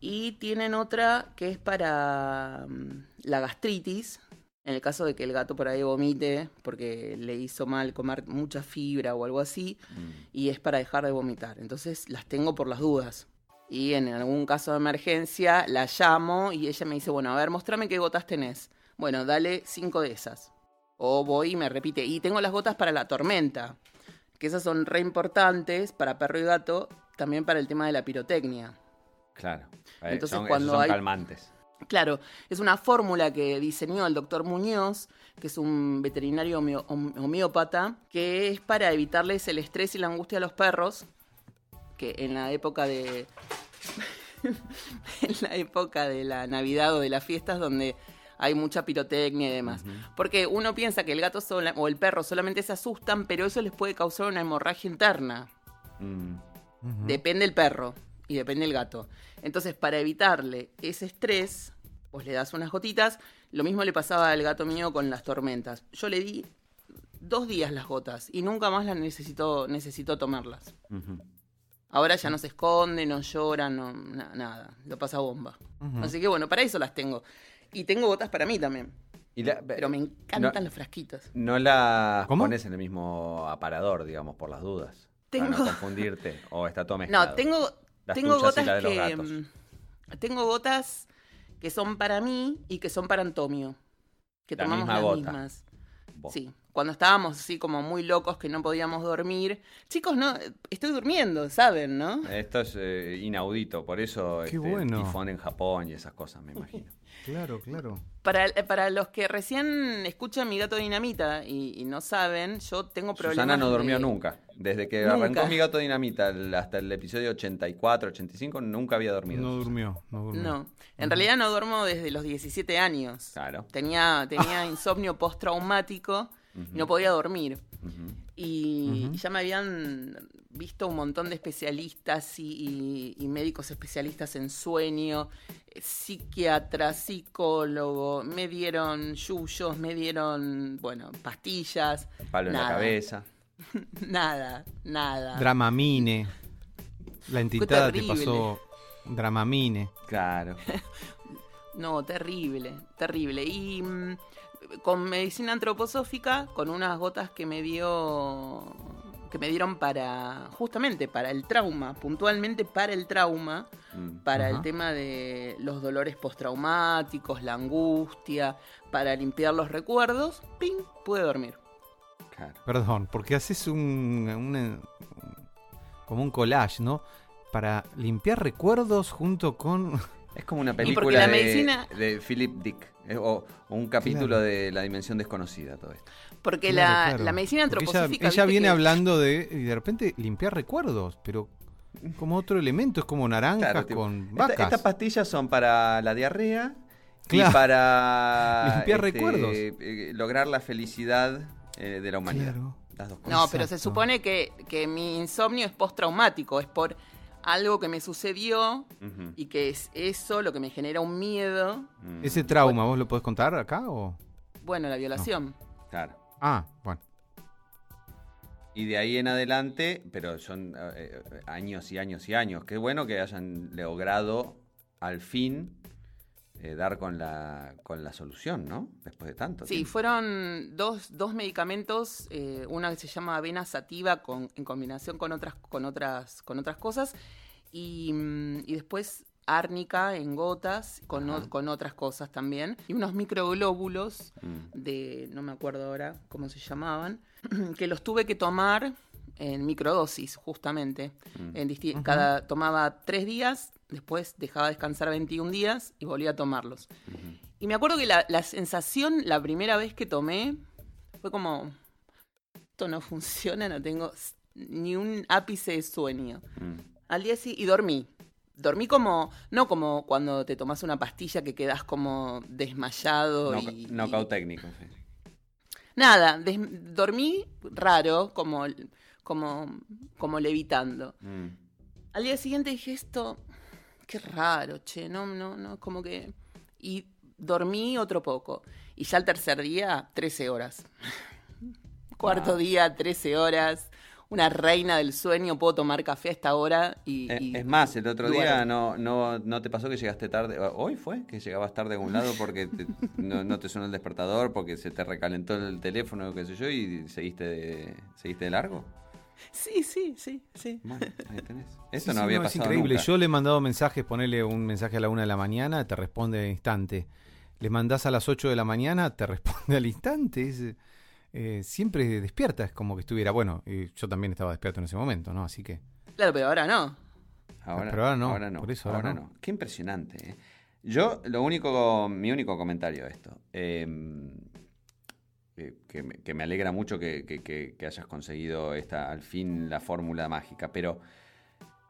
Y tienen otra que es para mm, la gastritis, en el caso de que el gato por ahí vomite porque le hizo mal comer mucha fibra o algo así, Mm. y es para dejar de vomitar. Entonces las tengo por las dudas. Y en algún caso de emergencia la llamo y ella me dice, bueno, a ver, mostrame qué gotas tenés. Bueno, dale cinco de esas. O voy y me repite. Y tengo las gotas para la tormenta, que esas son re importantes para perro y gato, también para el tema de la pirotecnia. Claro. Eh, Entonces, son, esos cuando son hay- calmantes. Claro, es una fórmula que diseñó el doctor Muñoz, que es un veterinario homeópata, que es para evitarles el estrés y la angustia a los perros, que en la época de... en la época de la Navidad o de las fiestas donde hay mucha pirotecnia y demás. Porque uno piensa que el gato sola, o el perro solamente se asustan, pero eso les puede causar una hemorragia interna. Mm. Depende el perro y depende el gato. Entonces, para evitarle ese estrés, pues le das unas gotitas. Lo mismo le pasaba al gato mío con las tormentas. Yo le di dos días las gotas y nunca más las necesitó, necesitó tomarlas. Ahora ya no se esconde, no llora, no, na- nada. Lo pasa bomba. Así que bueno, para eso las tengo. Y tengo gotas para mí también. Y la- Pero me encantan no, los frasquitos. no las ¿Cómo? pones en el mismo aparador, digamos, por las dudas. Para Tengo- no confundirte. O está todo mezclado. No, tengo, Las tengo tuyas y gotas la de los que. gatos. mm, Tengo gotas que son para mí y que son para Antonio. Que La tomamos misma las gota. mismas. Vos. Sí. Cuando estábamos así como muy locos que no podíamos dormir. Chicos, no, estoy durmiendo, ¿saben, no? Esto es eh, inaudito, por eso Qué este, bueno. tifón en Japón y esas cosas, me imagino. Claro, claro. Para, para los que recién escuchan mi gato dinamita y, y no saben, yo tengo problemas. Susana no durmió de- nunca. Desde que Nunca. arrancó mi gato dinamita hasta el episodio 84, 85, nunca había dormido. No durmió, no durmió. No, en realidad no duermo desde los 17 años. Claro. Tenía, tenía insomnio postraumático y no podía dormir. Y ya me habían visto un montón de especialistas y, y- y médicos especialistas en sueño, eh, psiquiatra, psicólogo, me dieron yuyos, me dieron, bueno, pastillas. Palo en la cabeza. Nada, nada. Dramamine. La entidad te pasó Dramamine. Claro. No, terrible, terrible. Y mm, con medicina antroposófica, con unas gotas que me dio que me dieron para justamente para el trauma, puntualmente para el trauma, Mm. para el tema de los dolores postraumáticos, la angustia, para limpiar los recuerdos, ping, pude dormir. Claro. Perdón, porque haces un, un- como un collage, ¿no? Para limpiar recuerdos junto con... Es como una película la de, medicina- de Philip Dick. eh, o, o un capítulo Claro. de La Dimensión Desconocida, todo esto. Porque Claro, la, claro. la medicina Porque antroposófica Ella, viene que- hablando de, y de repente, limpiar recuerdos, pero como otro elemento, es como naranjas Claro, tipo, con esta- estas pastillas son para la diarrea Claro. y para Limpiar recuerdos. eh, lograr la felicidad eh, de la humanidad. Claro. Las dos cosas. No, pero se supone que, que mi insomnio es postraumático, es por algo que me sucedió y que es eso lo que me genera un miedo. Ese trauma, ¿vos lo podés contar acá o...? Bueno, la violación. Claro. Ah, bueno. Y de ahí en adelante, pero son eh, eh, años y años y años. Qué bueno que hayan logrado al fin eh, dar con la, con la solución, ¿no? Después de tanto. Sí, tiempo. fueron dos, dos medicamentos, eh, una que se llama avena sativa con, en combinación con otras, con otras, con otras cosas, y, mm, y después árnica en gotas con, o- con otras cosas también, y unos microglóbulos Mm. de, no me acuerdo ahora cómo se llamaban, que los tuve que tomar en microdosis, justamente. Mm. En cada, tomaba tres días, después dejaba descansar 21 días y volvía a tomarlos. Y me acuerdo que la, la sensación, la primera vez que tomé, fue como, esto no funciona, no tengo ni un ápice de sueño. Mm. Al día siguiente, y dormí. Dormí como, no como cuando te tomas una pastilla que quedas como desmayado Noca- y... Knockout y- técnico. sí. Nada, des- dormí raro, como, como, como levitando. Mm. Al día siguiente dije esto, qué raro, che, no, no, no, como que... Y dormí otro poco. Y ya el tercer día, 13 horas. Cuarto Wow. día, 13 horas. Una reina del sueño, puedo tomar café a esta hora y... Eh, y- Es más, el otro día no, no, no te pasó que llegaste tarde. Hoy fue que llegabas tarde a algún lado porque te- no, no te sonó el despertador, porque se te recalentó el teléfono, qué sé yo, y seguiste de, seguiste de largo. Sí, sí, sí, sí. Bueno, ahí tenés. Eso Sí, no sí, había es pasado increíble. nunca. Yo le he mandado mensajes, ponele un mensaje a la una de la mañana, te responde al instante. Le mandás a las 8 de la mañana, te responde al instante. Es, eh, siempre despierta, es como que estuviera. Bueno, y yo también estaba despierto en ese momento, ¿no? Así que. Claro, pero ahora no. Ahora, Pero ahora no, ahora no. por eso ahora, ahora no. no. Qué impresionante. ¿eh? Yo, lo único, mi único comentario de esto, eh, que, que me, que me alegra mucho que, que- que- que hayas conseguido esta, al fin la fórmula mágica, pero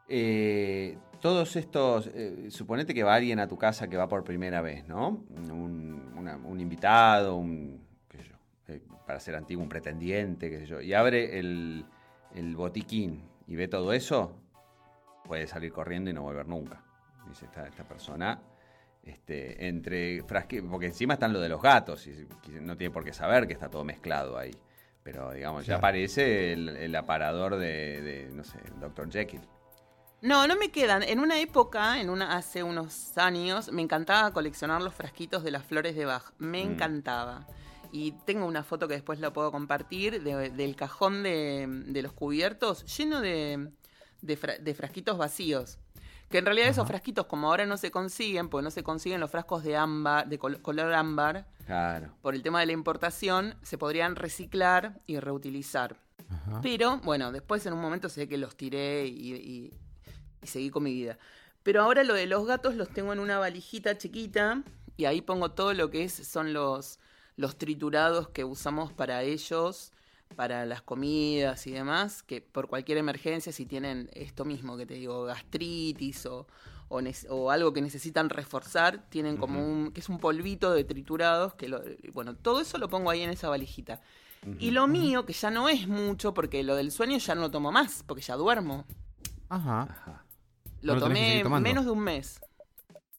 eh, todos estos, eh, suponete que va alguien a tu casa que va por primera vez, ¿no? Un, una- un invitado, un, eh, para ser antiguo, un pretendiente, qué sé yo, y abre el, el botiquín y ve todo eso, puede salir corriendo y no volver nunca. Dice esta, esta persona, este, entre frasque, porque encima están lo de los gatos, y no tiene por qué saber que está todo mezclado ahí. Pero digamos, ya aparece el, el aparador de, de, no sé, Dr. Jekyll. No, no me quedan. En una época, en una hace unos años, me encantaba coleccionar los frasquitos de las flores de Bach. Me Mm. encantaba. Y tengo una foto que después la puedo compartir de- del cajón de, de los cubiertos lleno de, de fra- de frasquitos vacíos. Que en realidad esos frasquitos, como ahora no se consiguen, pues no se consiguen los frascos de ámbar, de col- color ámbar, Claro. por el tema de la importación, se podrían reciclar y reutilizar. Ajá. Pero bueno, después en un momento sé que los tiré y, y- y seguí con mi vida. Pero ahora lo de los gatos los tengo en una valijita chiquita y ahí pongo todo lo que es, son los, los triturados que usamos para ellos, para las comidas y demás, que por cualquier emergencia, si tienen esto mismo que te digo, gastritis o, o, algo que necesitan reforzar, tienen como un, que es un polvito de triturados, que lo- bueno, todo eso lo pongo ahí en esa valijita. Y lo mío, que ya no es mucho, porque lo del sueño ya no lo tomo más, porque ya duermo. Ajá. Ajá. Lo No tomé menos de un mes,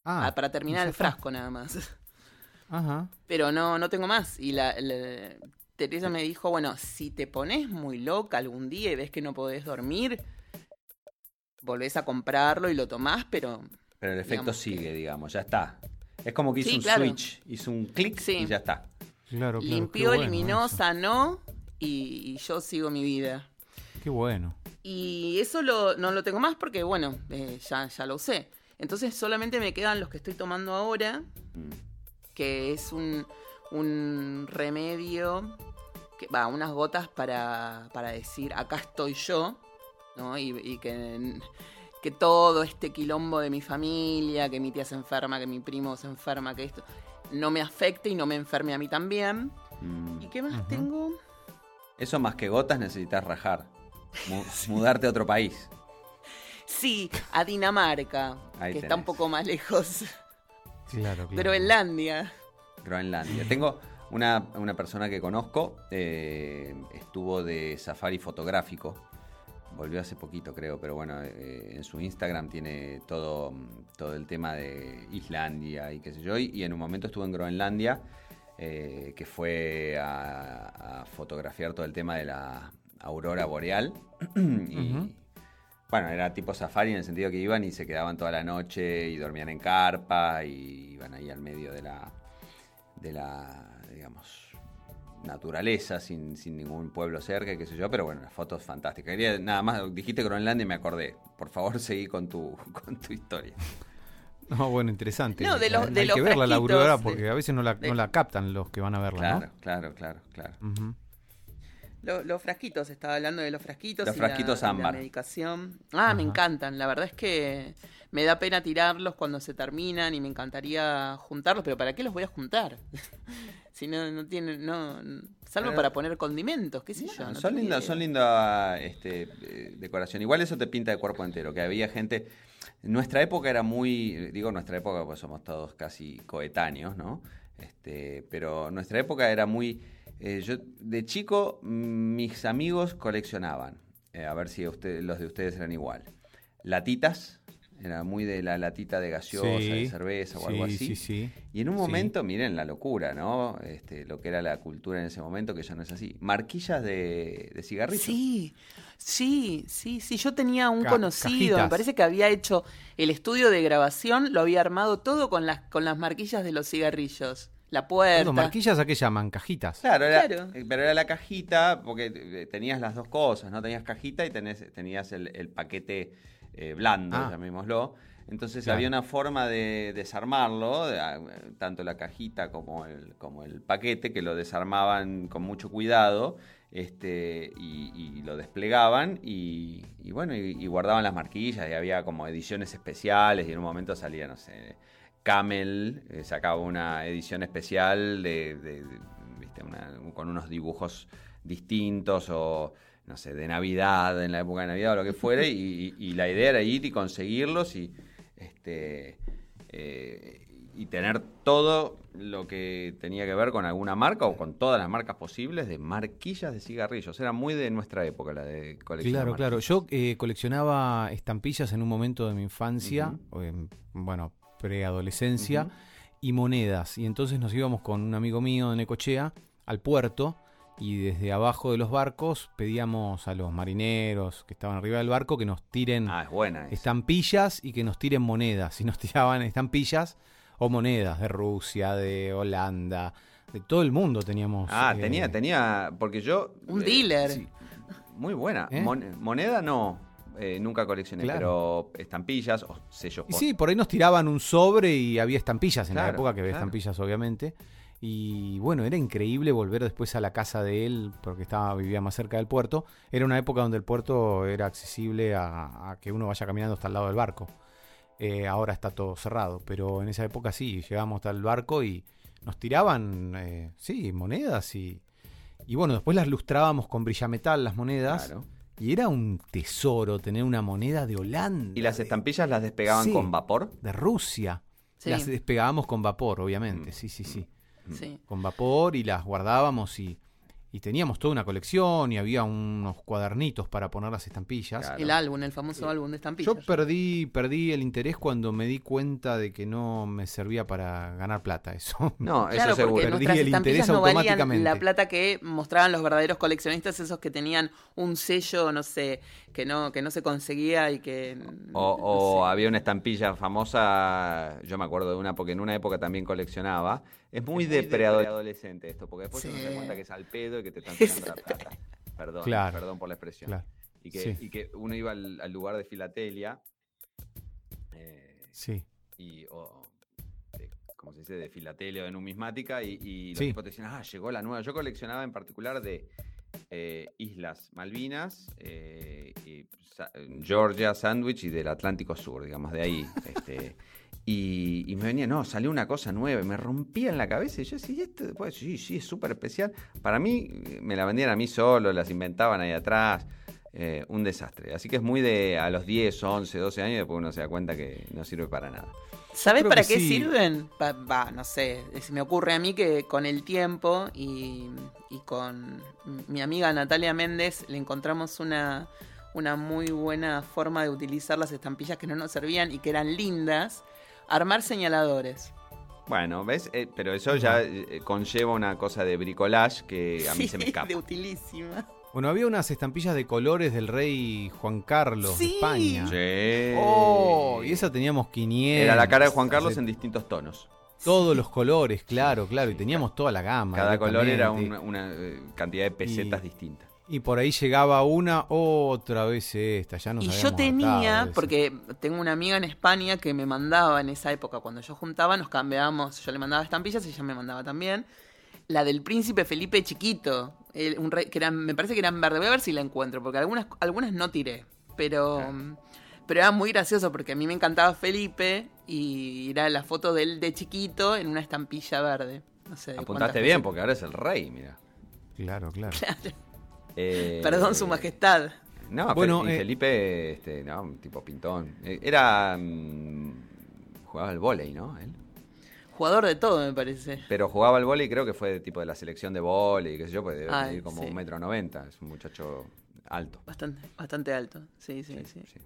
Ah, ah, para terminar el frasco nada más. Ajá. Pero no, no tengo más. Y la, la- Teresa me dijo, bueno, si te pones muy loca algún día y ves que no podés dormir, volvés a comprarlo y lo tomás, pero Pero el efecto Digamos sigue, digamos, ya está. Es como que hizo Sí, un claro. switch, hizo un clic Sí. y ya está. Claro, claro. limpió, bueno eliminó, eso. sanó y, y yo sigo mi vida. Qué bueno. Y eso lo, no lo tengo más porque, bueno, eh, ya, ya lo usé. Entonces solamente me quedan los que estoy tomando ahora, Mm. Que es un, un remedio, que va, unas gotas para, para decir, acá estoy yo, ¿no? Y, y que, que todo este quilombo de mi familia, que mi tía se enferma, que mi primo se enferma, que esto, no me afecte y no me enferme a mí también. Mm. ¿Y qué más tengo? Eso más que gotas necesitas rajar. Mu- mudarte a otro país. Sí, a Dinamarca, Ahí que está un poco más lejos. Claro, claro. Groenlandia. Groenlandia. Tengo una, una persona que conozco, eh, estuvo de safari fotográfico, volvió hace poquito creo, pero bueno, eh, en su Instagram tiene todo, todo el tema de Islandia y qué sé yo, y, y en un momento estuvo en Groenlandia, eh, que fue a, a fotografiar todo el tema de la aurora boreal. y. Bueno, era tipo safari en el sentido que iban y se quedaban toda la noche y dormían en carpa y iban ahí al medio de la, de la digamos, naturaleza sin, sin ningún pueblo cerca, y qué sé yo, pero bueno, las fotos fantásticas. Quería, nada más, dijiste Groenlandia y me acordé. Por favor, seguí con tu, con tu historia. No, bueno, interesante. No, de los- Hay de los que verla la aurora de- porque a veces no la, no la captan los que van a verla, Claro, claro, claro, claro. Lo- los frasquitos, estaba hablando de los frasquitos. Los y la- frasquitos y la, ámbar. medicación. Ah, me encantan. La verdad es que me da pena tirarlos cuando se terminan y me encantaría juntarlos, pero ¿para qué los voy a juntar? si no, no tienen, no, salvo Pero- para poner condimentos, qué sé yo. no son lindas, son linda este, eh, decoración. Igual eso te pinta de cuerpo entero, que había gente. Nuestra época era muy, digo nuestra época, pues somos todos casi coetáneos, ¿no? Este, pero nuestra época era muy. Eh, yo de chico mm, mis amigos coleccionaban, eh, a ver si usted- los de ustedes eran igual. Latitas, era muy de la latita de gaseosa, de cerveza o algo sí, así. Sí, sí. Y en un Sí. momento, miren la locura, ¿no? Este, lo que era la cultura en ese momento, que ya no es así. Marquillas de, de cigarrillos. Sí, sí, sí, sí. Yo tenía un Ca- conocido, me parece que había hecho el estudio de grabación, lo había armado todo con las, con las marquillas de los cigarrillos. La puerta. Perdón, ¿Marquillas a qué llaman? ¿Cajitas? Claro, era- Claro. eh, pero era la cajita, porque eh, tenías las dos cosas, ¿no? Tenías cajita y tenés, tenías el, el paquete eh, blando, Ah. llamémoslo. Entonces Claro. había una forma de desarmarlo, de, ah, tanto la cajita como el, como el paquete, que lo desarmaban con mucho cuidado este, y, y lo desplegaban y, y bueno, y, y guardaban las marquillas y había como ediciones especiales y en un momento salía, no sé, Camel eh, sacaba una edición especial de, de- de- ¿viste? Una- con unos dibujos distintos o no sé, de Navidad, en la época de Navidad o lo que fuere, y, y la idea era ir y conseguirlos y, este, eh, y tener todo lo que tenía que ver con alguna marca o con todas las marcas posibles de marquillas de cigarrillos. Era muy de nuestra época la de colección. Claro, claro. Yo eh, coleccionaba estampillas en un momento de mi infancia, bueno, preadolescencia, y monedas. Y entonces nos íbamos con un amigo mío de Necochea al puerto y desde abajo de los barcos pedíamos a los marineros que estaban arriba del barco que nos tiren Ah, es buena. estampillas y que nos tiren monedas. Y nos tiraban estampillas o monedas de Rusia, de Holanda, de todo el mundo teníamos. Ah, eh, tenía, tenía, porque yo... Un eh, dealer. sí. Muy buena. ¿Eh? Mon- moneda no, eh, nunca coleccioné, Claro. pero estampillas o sellos. Y sí, por ahí nos tiraban un sobre y había estampillas en la época que había claro. estampillas, obviamente. Y bueno, era increíble volver después a la casa de él, porque estaba, vivía más cerca del puerto. Era una época donde el puerto era accesible a, a que uno vaya caminando hasta el lado del barco. Eh, ahora está todo cerrado, pero en esa época sí, llegábamos hasta el barco y nos tiraban, eh, sí, monedas y, y bueno, después las lustrábamos con brillametal las monedas. Claro. Y era un tesoro tener una moneda de Holanda. Y las de- estampillas las despegaban Sí. con vapor. de Rusia. Sí. Las despegábamos con vapor, obviamente. Mm. Sí, sí, sí. Sí. Con vapor y las guardábamos y, y teníamos toda una colección y había unos cuadernitos para poner las estampillas. Claro. El álbum, el famoso álbum de estampillas. Yo perdí, perdí el interés cuando me di cuenta de que no me servía para ganar plata eso. No, Claro, eso seguro. porque Perdí el interés estampillas no valían automáticamente. la plata que mostraban los verdaderos coleccionistas, esos que tenían un sello, no sé, que no, que no se conseguía y que... O, no o sé. había una estampilla famosa, yo me acuerdo de una porque en una época también coleccionaba. Es muy, de, preadolescente esto, porque después uno se Sí. da cuenta que es al pedo y que te están sacando la plata. Perdón, Claro. perdón por la expresión. Claro. Y, que, Sí. y que uno iba al, al lugar de filatelia eh, Sí. y, o, de, como se dice, de filatelia o de numismática y, y los Sí. tipos te decían, ah, llegó la nueva. Yo coleccionaba en particular de eh, Islas Malvinas, eh, y Sa- Georgia, Sandwich y del Atlántico Sur, digamos, de ahí. este, y, y me venía, no, salió una cosa nueva, y me rompía en la cabeza y yo decía, ¿y esto después? Sí, sí, es súper especial. Para mí, me la vendían a mí solo, las inventaban ahí atrás. eh, un desastre. Así que es muy de a los 10, 11, 12 años, después uno se da cuenta que no sirve para nada. ¿Sabes para qué sí. sirven? Va, no sé, se me ocurre a mí que con el tiempo y, y con mi amiga Natalia Méndez le encontramos una, una muy buena forma de utilizar las estampillas que no nos servían y que eran lindas, armar señaladores. Bueno, ¿ves? Eh, pero eso ya eh, conlleva una cosa de bricolage que a mí se me Sí, escapa. de utilísima. Bueno, había unas estampillas de colores del rey Juan Carlos de. España. Sí. Oh, y esa teníamos 500. Era la cara de Juan Carlos en distintos tonos. Todos los colores, claro, claro. Y teníamos toda la gama. Cada color era una, eh, cantidad de pesetas Y- distintas. Y por ahí llegaba una, otra vez esta. Ya nos y yo tenía, porque tengo una amiga en España que me mandaba en esa época, cuando yo juntaba, nos cambiábamos, yo le mandaba estampillas y ella me mandaba también. La del príncipe Felipe chiquito, el- un rey, que eran, me parece que eran verde, voy a ver si la encuentro, porque algunas, algunas no tiré, pero, Claro. pero era muy gracioso porque a mí me encantaba Felipe y era la foto de él de chiquito en una estampilla verde. No sé Apuntaste bien veces- porque ahora es el rey, mira. Claro, claro. Eh, Perdón, su majestad. No, Bueno, y eh, Felipe, este, no, un tipo pintón. Eh, Era. mm, jugaba al vóley, ¿no? Él. Jugador de todo, me parece. Pero jugaba al vóley, creo que fue de tipo de la selección de vóley, qué sé yo, pues debe medir como sí. un metro noventa. Es un muchacho alto. Bastante, bastante alto. Sí, sí, sí. sí.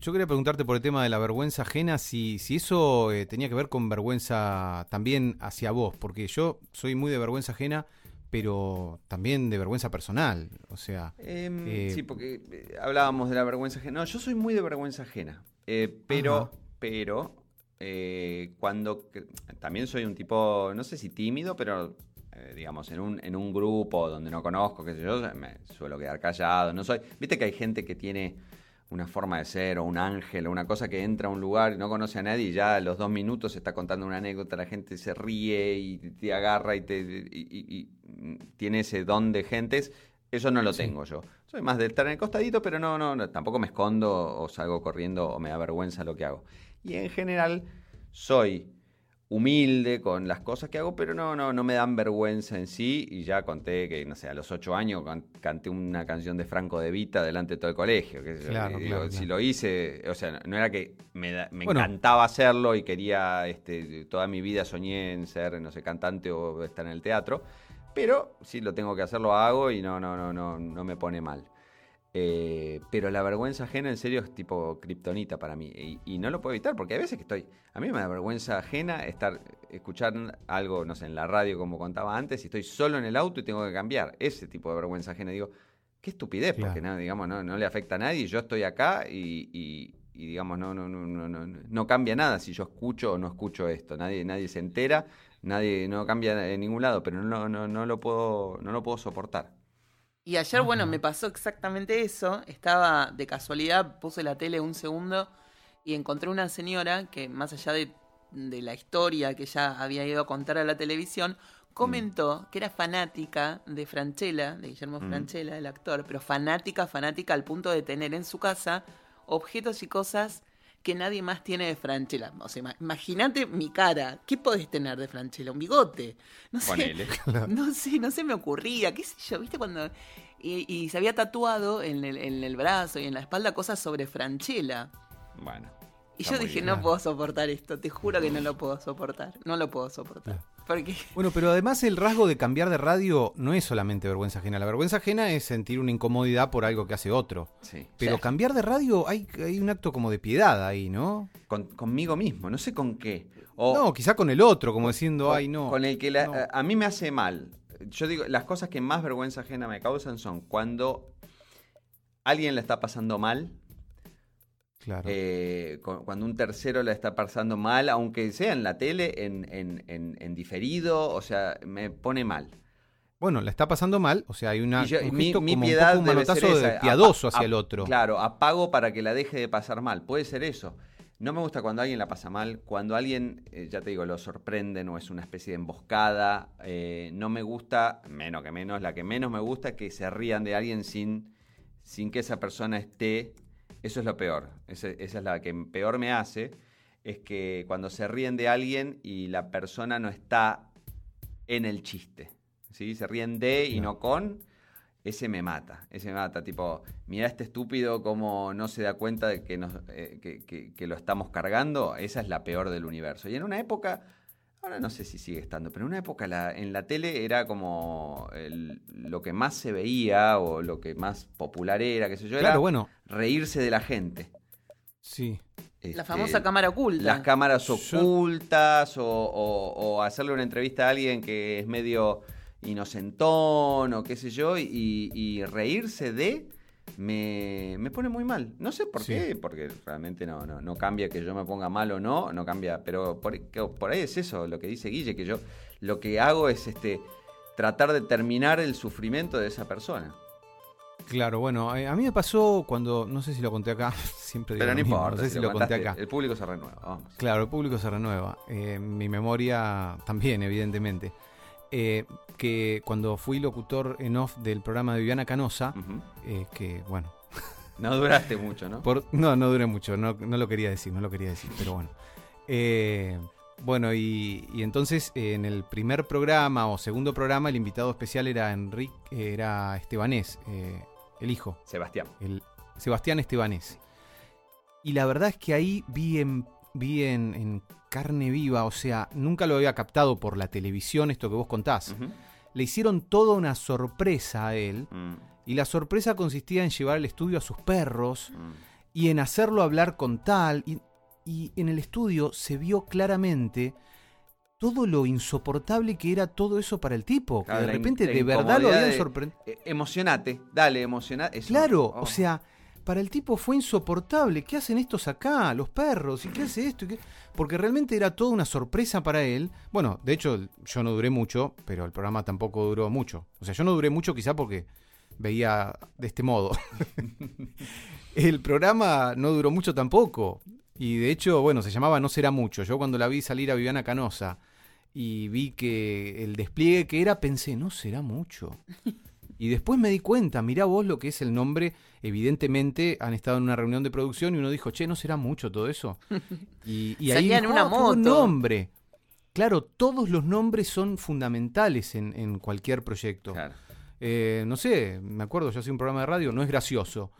Yo quería preguntarte por el tema de la vergüenza ajena, si, si eso eh, tenía que ver con vergüenza también hacia vos, porque yo soy muy de vergüenza ajena, pero también de vergüenza personal. O sea, Em, Eh, sí, porque eh, hablábamos de la vergüenza ajena. No, yo soy muy de vergüenza ajena. Eh, pero, Ajá. pero, eh, cuando. También soy un tipo, no sé si tímido, pero. digamos, en un, en un grupo donde no conozco, qué sé yo, me suelo quedar callado. No soy. Viste que hay gente que tiene una forma de ser, o un ángel, o una cosa que entra a un lugar y no conoce a nadie y ya a los dos minutos está contando una anécdota, la gente se ríe y te agarra y te y- y- y, tiene ese don de gentes. Eso no lo tengo yo. Soy más de estar en el costadito, pero no, no, no, tampoco me escondo o salgo corriendo o me da vergüenza lo que hago. Y en general soy humilde con las cosas que hago, pero no, no, no me dan vergüenza en sí. Y ya conté que, no sé, a los ocho años can- canté una canción de Franco De Vita delante de todo el colegio. yo, Claro, digo, claro, Si claro. lo hice, o sea, no era que me, da- me Bueno. encantaba hacerlo y quería, este, toda mi vida soñé en ser, no sé, cantante o estar en el teatro. Pero si lo tengo que hacer, lo hago y no, no, no, no, no me pone mal. Eh, pero la vergüenza ajena en serio es tipo kriptonita para mí. Y, y no lo puedo evitar porque hay veces que estoy. A mí me da vergüenza ajena estar, escuchar algo, no sé, en la radio como contaba antes, y estoy solo en el auto y tengo que cambiar. Ese tipo de vergüenza ajena. Digo, qué estupidez, porque no, digamos, no, no le afecta a nadie. Yo estoy acá y, y- y, digamos, no, no, no, no, no, no cambia nada si yo escucho o no escucho esto. Nadie, nadie se entera, nadie, no cambia en ningún lado, pero no, no, no lo puedo, no lo puedo soportar. Y ayer, bueno, me pasó exactamente eso. Estaba de casualidad, puse la tele un segundo y encontré una señora que, más allá de, de la historia que ya había ido a contar a la televisión, comentó que era fanática de Franchella, de Guillermo Mm. Franchella, el actor, pero fanática, fanática al punto de tener en su casa objetos y cosas que nadie más tiene de Franchella. O sea, ima- imagínate mi cara. ¿Qué podés tener de Franchella? Un bigote. No sé. Ponele. No sé, no se me ocurría, qué sé yo, ¿viste? Cuando... Y, y se había tatuado en el, en el brazo y en la espalda cosas sobre Franchella. Bueno. Y yo dije, bien. no puedo soportar esto, te juro que no lo puedo soportar, no lo puedo soportar. Porque Bueno, pero además el rasgo de cambiar de radio no es solamente vergüenza ajena. La vergüenza ajena es sentir una incomodidad por algo que hace otro. Sí. Pero Sí. cambiar de radio hay, hay un acto como de piedad ahí, ¿no? Con- conmigo mismo, no sé con qué. O no, quizá con el otro, como diciendo, con- ay, no. Con el que la- no. a, a mí me hace mal. Yo digo, las cosas que más vergüenza ajena me causan son cuando alguien la está pasando mal, Claro. eh, cu- cuando un tercero la está pasando mal, aunque sea en la tele, en, en- en- en diferido, o sea, me pone mal. Bueno, la está pasando mal, o sea, hay una, yo- un mi, gesto mi como un poco un debe ser manotazo de piadoso hacia el otro. Claro, apago para que la deje de pasar mal. Puede ser eso. No me gusta cuando alguien la pasa mal, cuando alguien, eh, ya te digo, lo sorprenden o es una especie de emboscada. eh, no me gusta, menos que menos, la que menos me gusta es que se rían de alguien sin, sin que esa persona esté. Eso es lo peor. Esa es la que peor me hace. Es que cuando se ríen de alguien y la persona no está en el chiste. ¿sí? Se ríen de y no con. Ese me mata, ese me mata. Tipo, mira este estúpido como no se da cuenta de que, nos, eh, que, que- que lo estamos cargando. Esa es la peor del universo. Y en una época, ahora no sé si sigue estando, pero en una época la- en la tele era como el- lo que más se veía o lo que más popular era, qué sé yo, era bueno, reírse de la gente. sí. la Este, famosa cámara oculta. las cámaras Yo- ocultas o, o- o hacerle una entrevista a alguien que es medio inocentón o qué sé yo y, y reírse de me, me pone muy mal. No sé por Sí. qué, porque realmente no, no, no cambia que yo me ponga mal o no, no cambia, pero por, por ahí es eso lo que dice Guille, que yo lo que hago es este tratar de terminar el sufrimiento de esa persona. Claro, bueno, a mí me pasó cuando, no sé si lo conté acá, siempre digo Pero no mismo, importa, no sé si lo conté acá. el público se renueva. vamos. Claro, el público se renueva. Eh, mi memoria también, evidentemente. Eh, que cuando fui locutor en off del programa de Viviana Canosa, eh, que bueno, No duraste mucho, ¿no? por, no, no duré mucho, no, no lo quería decir, no lo quería decir, pero bueno. Eh, bueno, y, y entonces en el primer programa o segundo programa el invitado especial era Enrique, era Estebanés, el hijo Sebastián. el Sebastián Estebanés. Y la verdad es que ahí vi en, vi en, en carne viva, o sea, nunca lo había captado por la televisión, esto que vos contás. Le hicieron toda una sorpresa a él, Mm, y la sorpresa consistía en llevar al estudio a sus perros mm. y en hacerlo hablar con tal. Y, y en el estudio se vio claramente todo lo insoportable que era todo eso para el tipo. Claro, que de repente de verdad lo habían sorprendido. Eh, emocionate, dale, emocionate. Eso- Claro, oh. o sea, para el tipo fue insoportable. ¿Qué hacen estos acá, los perros? ¿Y qué hace esto? ¿Y qué? Porque realmente era toda una sorpresa para él. Bueno, de hecho, yo no duré mucho, pero el programa tampoco duró mucho. O sea, yo no duré mucho quizá porque veía de este modo. el programa no duró mucho tampoco. Y de hecho, bueno, se llamaba No será mucho. Yo cuando la vi salir a Viviana Canosa y vi que el despliegue que era, pensé, no será mucho. Y después me di cuenta, mirá vos lo que es el nombre. Evidentemente han estado en una reunión de producción y uno dijo, che, ¿no será mucho todo eso? Y, y ahí en dijo, una "Ah, moto". nombre. claro, todos los nombres son fundamentales en, en cualquier proyecto. Claro. Eh, no sé, me acuerdo, yo hacía un programa de radio, no es gracioso.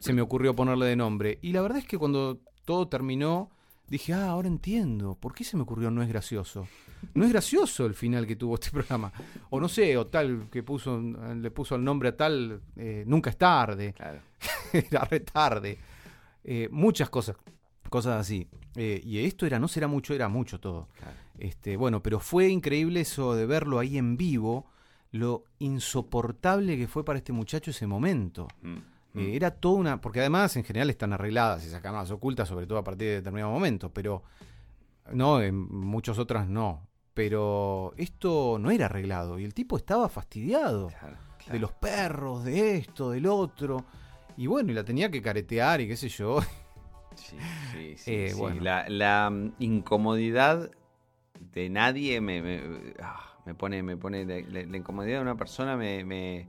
Se me ocurrió ponerle de nombre. Y la verdad es que cuando todo terminó, dije, ah, ahora entiendo. ¿Por qué se me ocurrió no es gracioso? No es gracioso el final que tuvo este programa. O no sé, o tal que puso, le puso el nombre a tal, eh, nunca es tarde. Claro. era re tarde. Eh, muchas cosas, cosas así. Eh, y esto era, no será mucho, era mucho todo. Claro. Este, bueno, pero fue increíble eso de verlo ahí en vivo, lo insoportable que fue para este muchacho ese momento. Mm. Eh, era toda una. Porque además en general están arregladas esas cámaras ocultas, sobre todo a partir de determinado momento, pero. No, en muchas otras no. Pero esto no era arreglado y el tipo estaba fastidiado Claro, claro. de los perros, de esto, del otro. Y bueno, y la tenía que caretear y qué sé yo. Sí, sí, sí, Eh, sí. bueno. La, la, mm, incomodidad de nadie me, me, ah, me pone, me pone la, la- la incomodidad de una persona me, me-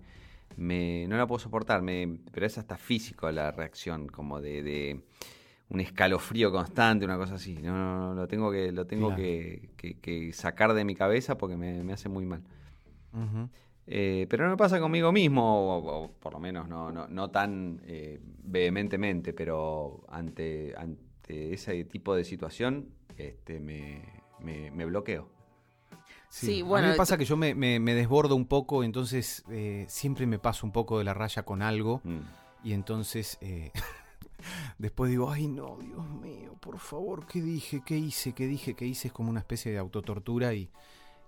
me- no la puedo soportar, me, pero es hasta físico la reacción, como de, de un escalofrío constante, una cosa así. No, no, no, lo tengo que, lo tengo Claro. que, que- que sacar de mi cabeza porque me, me hace muy mal. Eh, pero no me pasa conmigo mismo, o, o por lo menos no, no, no tan eh, vehementemente, pero ante, ante ese tipo de situación este, me, me- me bloqueo. Sí, a bueno, mí me pasa que yo me, me- me desbordo un poco, entonces eh, siempre me paso un poco de la raya con algo. Mm. Y entonces eh, después digo, ay no, Dios mío, por favor, ¿qué dije? ¿Qué hice? ¿Qué dije? ¿Qué hice? Es como una especie de autotortura y,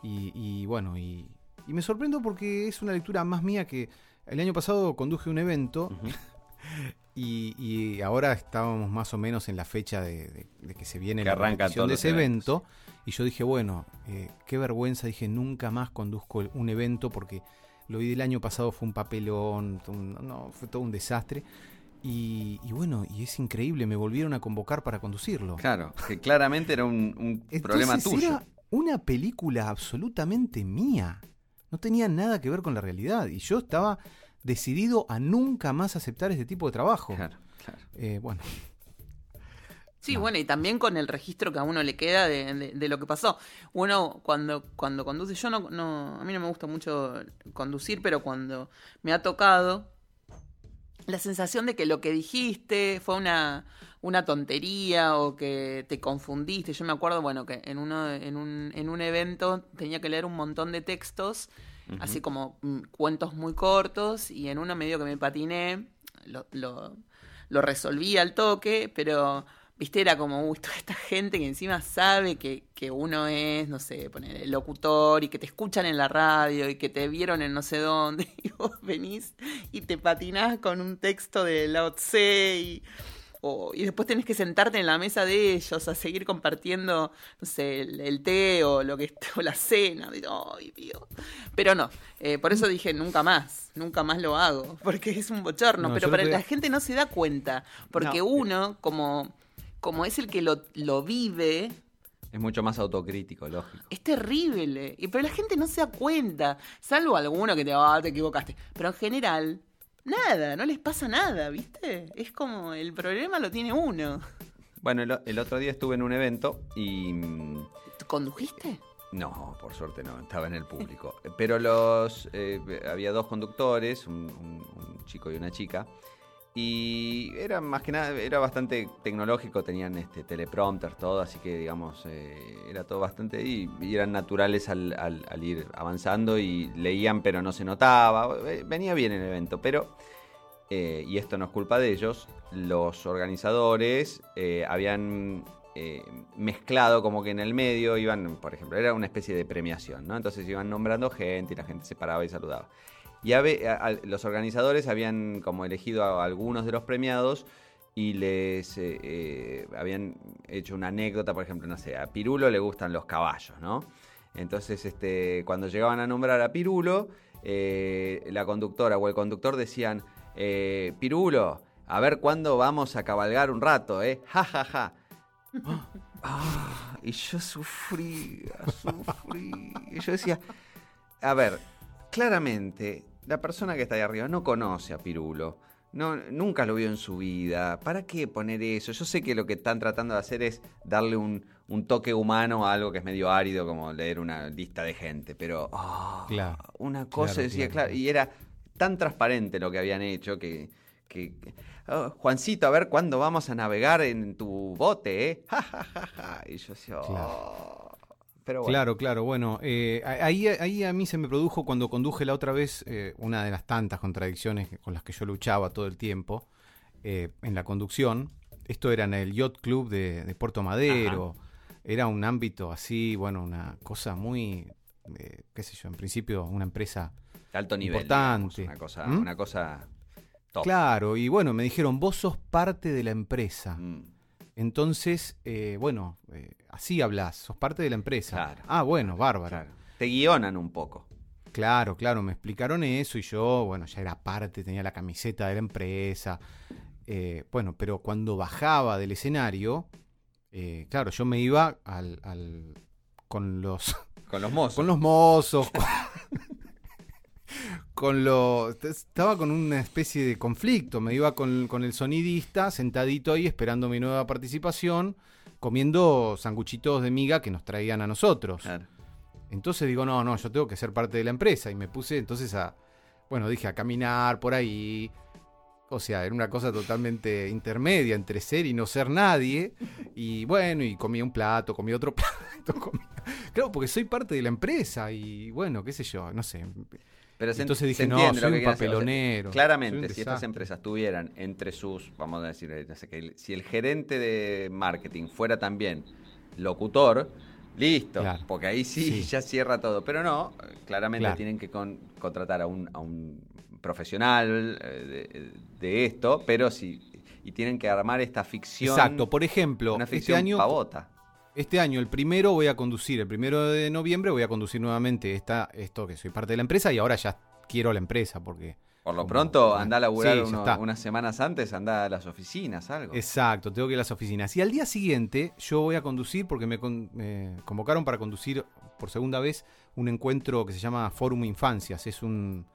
y, y bueno, y, y me sorprendo porque es una lectura más mía que el año pasado conduje un evento y, y ahora estábamos más o menos en la fecha de, de- de que se viene Que la todos de ese eventos, evento. Y yo dije, bueno, eh, qué vergüenza, dije, nunca más conduzco un evento porque lo vi del año pasado, fue un papelón, un- no, fue todo un desastre. Y, y bueno, y es increíble, me volvieron a convocar para conducirlo. Claro, que claramente era un, un Entonces problema tuyo. Era una película absolutamente mía. No tenía nada que ver con la realidad. Y yo estaba decidido a nunca más aceptar este tipo de trabajo. Claro, claro. Eh, bueno, Sí, No. bueno, y también con el registro que a uno le queda de, de- de lo que pasó. Uno cuando, cuando conduce, yo no, no, a mí no me gusta mucho conducir, pero cuando me ha tocado, la sensación de que lo que dijiste fue una, una tontería o que te confundiste. Yo me acuerdo, bueno, que en, uno, en, un, en un evento tenía que leer un montón de textos, así como mm, cuentos muy cortos, y en uno medio que me patiné, lo, lo, lo resolví al toque, pero, viste, era como, uy, toda esta gente que encima sabe que, que uno es, no sé, poner el locutor y que te escuchan en la radio y que te vieron en no sé dónde, y vos venís y te patinás con un texto de Lao Tse y, o- y después tenés que sentarte en la mesa de ellos a seguir compartiendo, no sé, el, el té o lo que o la cena. Digo, Ay, Dios. Pero no, eh, por eso dije nunca más, nunca más lo hago, porque es un bochorno. No, pero para la gente no se da cuenta, porque No. uno, como, como es el que lo, lo vive, Es mucho más autocrítico, lógico. es terrible. Y, pero la gente no se da cuenta. Salvo alguno que te va, te equivocaste. Pero en general, nada, no les pasa nada, ¿viste? Es como el problema lo tiene uno. Bueno, el, el otro día estuve en un evento y... mm, ¿Tú condujiste? No, por suerte no, estaba en el público. Pero los eh, había dos conductores, un, un- un chico y una chica. Y era más que nada, era bastante tecnológico, tenían este teleprompter, todo, así que digamos, eh, era todo bastante. Y, y eran naturales al, al- al ir avanzando y leían, pero no se notaba. Eh, Venía bien el evento, pero. eh, y esto no es culpa de ellos, los organizadores eh, habían eh, mezclado como que en el medio iban, por ejemplo, era una especie de premiación, ¿no? Entonces iban nombrando gente y la gente se paraba y saludaba. Y los organizadores habían como elegido a algunos de los premiados y les eh, eh, habían hecho una anécdota, por ejemplo, no sé, a Pirulo le gustan los caballos, ¿no? Entonces, este, cuando llegaban a nombrar a Pirulo, eh, la conductora o el conductor decían, Pirulo, a ver cuándo vamos a cabalgar un rato, ¿eh? Ja, ja, ja. Ah, y yo sufría, sufrí. Y yo decía, a ver, claramente, la persona que está ahí arriba no conoce a Pirulo. no, nunca lo vio en su vida. ¿Para qué poner eso? Yo sé que lo que están tratando de hacer es darle un, un toque humano a algo que es medio árido, como leer una lista de gente, pero ah, Claro. una cosa Claro, decía, claro. claro, y era tan transparente lo que habían hecho que... que- "Oh, Juancito, a ver cuándo vamos a navegar en tu bote, ¿eh? Y yo decía, "Oh". Pero bueno. Claro, claro. Bueno, eh, ahí, ahí a mí se me produjo cuando conduje la otra vez eh, una de las tantas contradicciones con las que yo luchaba todo el tiempo eh, en la conducción. Esto era en el Yacht Club de, de Puerto Madero. Era un ámbito así, bueno, una cosa muy, qué sé yo, en principio una empresa De alto nivel. Importante. digamos, una cosa, ¿Mm? una cosa top. Claro, y bueno, me dijeron, vos sos parte de la empresa. Mm. Entonces, bueno, así hablas, sos parte de la empresa. Claro. Ah, bueno, bárbaro. Claro. Te guionan un poco. Claro, claro, me explicaron eso y yo, bueno, ya era parte, tenía la camiseta de la empresa. Eh, bueno, pero cuando bajaba del escenario, eh, claro, yo me iba al, al- con los Con los mozos. con los mozos, con, con los... Estaba con una especie de conflicto, me iba con, con el sonidista sentadito ahí esperando mi nueva participación, comiendo sanguchitos de miga que nos traían a nosotros. Claro. Entonces digo, no, no, yo tengo que ser parte de la empresa. Y me puse entonces a, bueno, dije a caminar por ahí. O sea, era una cosa totalmente intermedia entre ser y no ser nadie. Y bueno, y comía un plato, comía otro plato. comía- Claro, porque soy parte de la empresa y bueno, qué sé yo, no sé. Pero se- Entonces dije, se no, soy un. O sea, papelonero, claramente, si estas empresas tuvieran entre sus, vamos a decir, eh, no sé, que el- si el gerente de marketing fuera también locutor, listo, Claro. porque ahí sí, Sí. ya cierra todo. Pero no, claramente Claro. tienen que con- contratar a un, a un profesional eh, de, de esto, pero sí, y tienen que armar esta ficción. Exacto, por ejemplo, una este ficción año pavota. Este año, el primero, voy a conducir, el primero de noviembre voy a conducir nuevamente esta, esto que soy parte de la empresa y ahora ya quiero la empresa porque... Por lo como- pronto, anda a laburar Sí, uno- unas semanas antes, anda a las oficinas, algo. Exacto, tengo que ir a las oficinas. Y al día siguiente yo voy a conducir porque me, con- me convocaron para conducir por segunda vez un encuentro que se llama Fórum Infancias. Es un...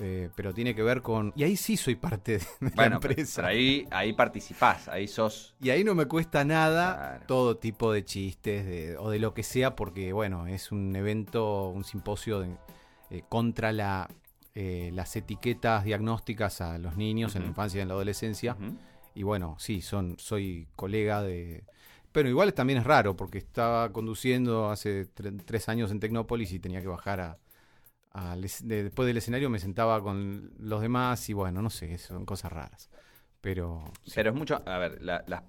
eh, pero tiene que ver con... Y ahí sí soy parte de la Bueno, empresa. pero ahí, ahí participás, ahí sos. Y ahí no me cuesta nada Claro. todo tipo de chistes de- o de lo que sea, porque bueno, es un evento, un simposio de- eh, contra la, eh, las etiquetas diagnósticas a los niños en la infancia y en la adolescencia. Y bueno, sí, son, soy colega de... Pero igual también es raro, porque estaba conduciendo hace tre- tres años en Tecnópolis y tenía que bajar a... al de- después del escenario me sentaba con los demás y bueno, no sé, son cosas raras. Pero... sí. Pero es mucho. A ver, la- las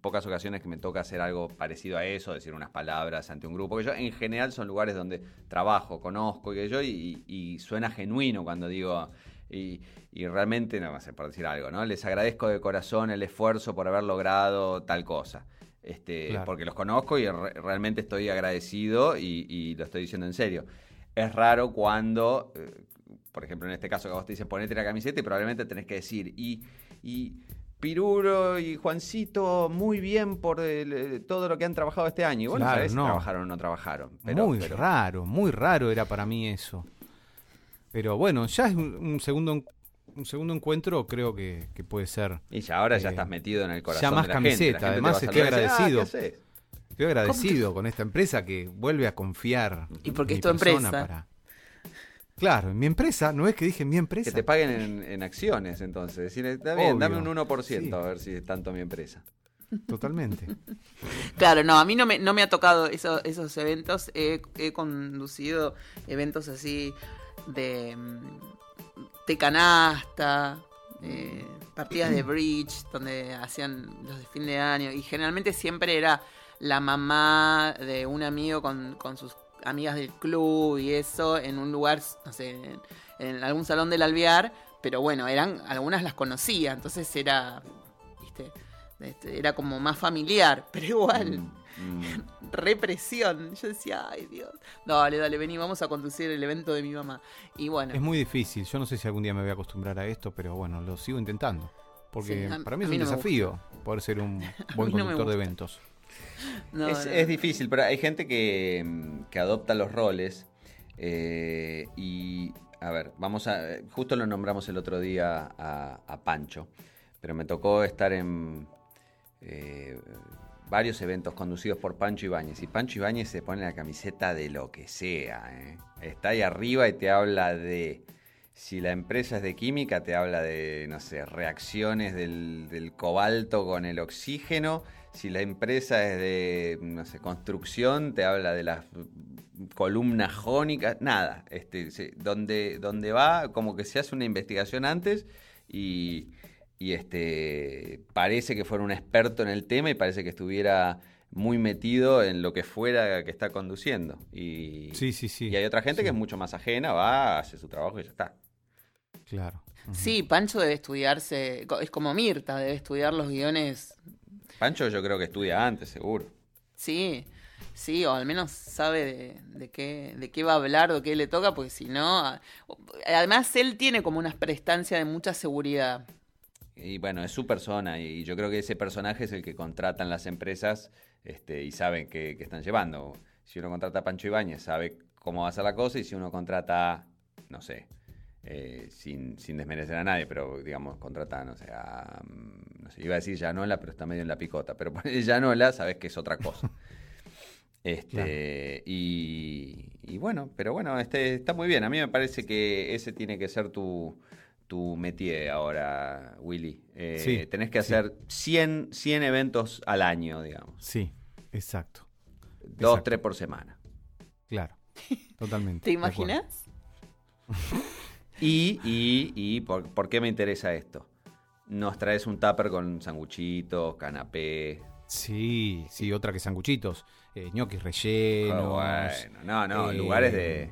pocas ocasiones que me toca hacer algo parecido a eso, decir unas palabras ante un grupo, que yo en general son lugares donde trabajo, conozco y que yo, y, y suena genuino cuando digo. Y, y realmente, no sé, por decir algo, ¿no? Les agradezco de corazón el esfuerzo por haber logrado tal cosa. Este, Claro. Porque los conozco y re- realmente estoy agradecido y, y lo estoy diciendo en serio. Es raro cuando, eh, por ejemplo, en este caso que vos te dicen ponete la camiseta y probablemente tenés que decir, y, y Piruro y Juancito, muy bien por el, eh, todo lo que han trabajado este año. Y bueno, Claro, sabés si trabajaron o no trabajaron. Pero, muy pero- raro, muy raro era para mí eso. Pero bueno, ya es un, un segundo un segundo encuentro, creo que, que puede ser. Y ya ahora ya Eh, estás metido en el corazón ya más de la gente. La camiseta, gente además estoy "Ah, agradecido". ¿qué haces?". Estoy agradecido con esta empresa que vuelve a confiar. Y porque en es tu mi empresa. para- Claro, en mi empresa, no es que dije mi empresa. Que te paguen en, en acciones, entonces. Decirle, está bien, Obvio. dame un 1% Sí. a ver si es tanto mi empresa. Totalmente. Claro, no, a mí no me, no me ha tocado eso- esos eventos. He, he conducido eventos así de, mm, de canasta, eh, partidas de bridge, donde hacían los de fin de año. Y generalmente siempre era la mamá de un amigo con, con sus amigas del club y eso, en un lugar, no sé, en, en algún salón del alvear. Pero bueno, eran algunas las conocía, entonces era, viste, este, era como más familiar, pero igual Mm, mm. represión. Yo decía, ay Dios. Dale, dale, vení, vamos a conducir el evento de mi mamá. Y bueno, es muy difícil. Yo no sé si algún día me voy a acostumbrar a esto, pero bueno, lo sigo intentando. Porque Sí, a- para mí es mí un no desafío poder ser un buen no conductor de eventos. No, es, no. es difícil, pero hay gente que, mm, que adopta los roles eh, y A ver, vamos a. Justo lo nombramos el otro día a, a Pancho, pero me tocó estar en eh, varios eventos conducidos por Pancho Ibáñez. Y Pancho Ibáñez se pone la camiseta de lo que sea. ¿eh? Está ahí arriba y te habla de. Si la empresa es de química, te habla de, no sé, reacciones del, del cobalto con el oxígeno. Si la empresa es de, no sé, construcción, te habla de las columnas jónicas. Nada. Este, se- donde, donde va, como que se hace una investigación antes y, y este parece que fuera un experto en el tema y parece que estuviera muy metido en lo que fuera que está conduciendo. Y, Sí, sí, sí. y hay otra gente Sí. que es mucho más ajena, va, hace su trabajo y ya está. Claro. Sí, Pancho debe estudiarse, es como Mirta, debe estudiar los guiones. Pancho yo creo que estudia antes, seguro. Sí, sí, o al menos sabe de, de qué, de qué va a hablar o qué le toca, porque si no. a- Además, él tiene como una prestancia de mucha seguridad. Y bueno, es su persona y yo creo que ese personaje es el que contratan las empresas este, y saben que, que están llevando. Si uno contrata a Pancho Ibáñez, sabe cómo va a ser la cosa y si uno contrata, no sé, eh, sin, sin desmerecer a nadie, pero digamos, contrata, no sé, a, mm, no sé, iba a decir Llanola, pero está medio en la picota, pero ponele Llanola, sabes que es otra cosa. Este, y, y bueno, pero bueno, este, está muy bien. A mí me parece que ese tiene que ser tu, tu métier ahora, Willy. Eh, Sí, tenés que sí. hacer 100, 100 eventos al año, digamos. Sí, exacto. Dos, Exacto. tres por semana. Claro. Totalmente. ¿Te imaginas? Y, y, y ¿por, por qué me interesa esto? Nos traes un tupper con sanguchitos, canapé. Sí, sí, otra que sanguchitos, eh, ñoquis rellenos. Ah, bueno, no, no, eh, lugares de,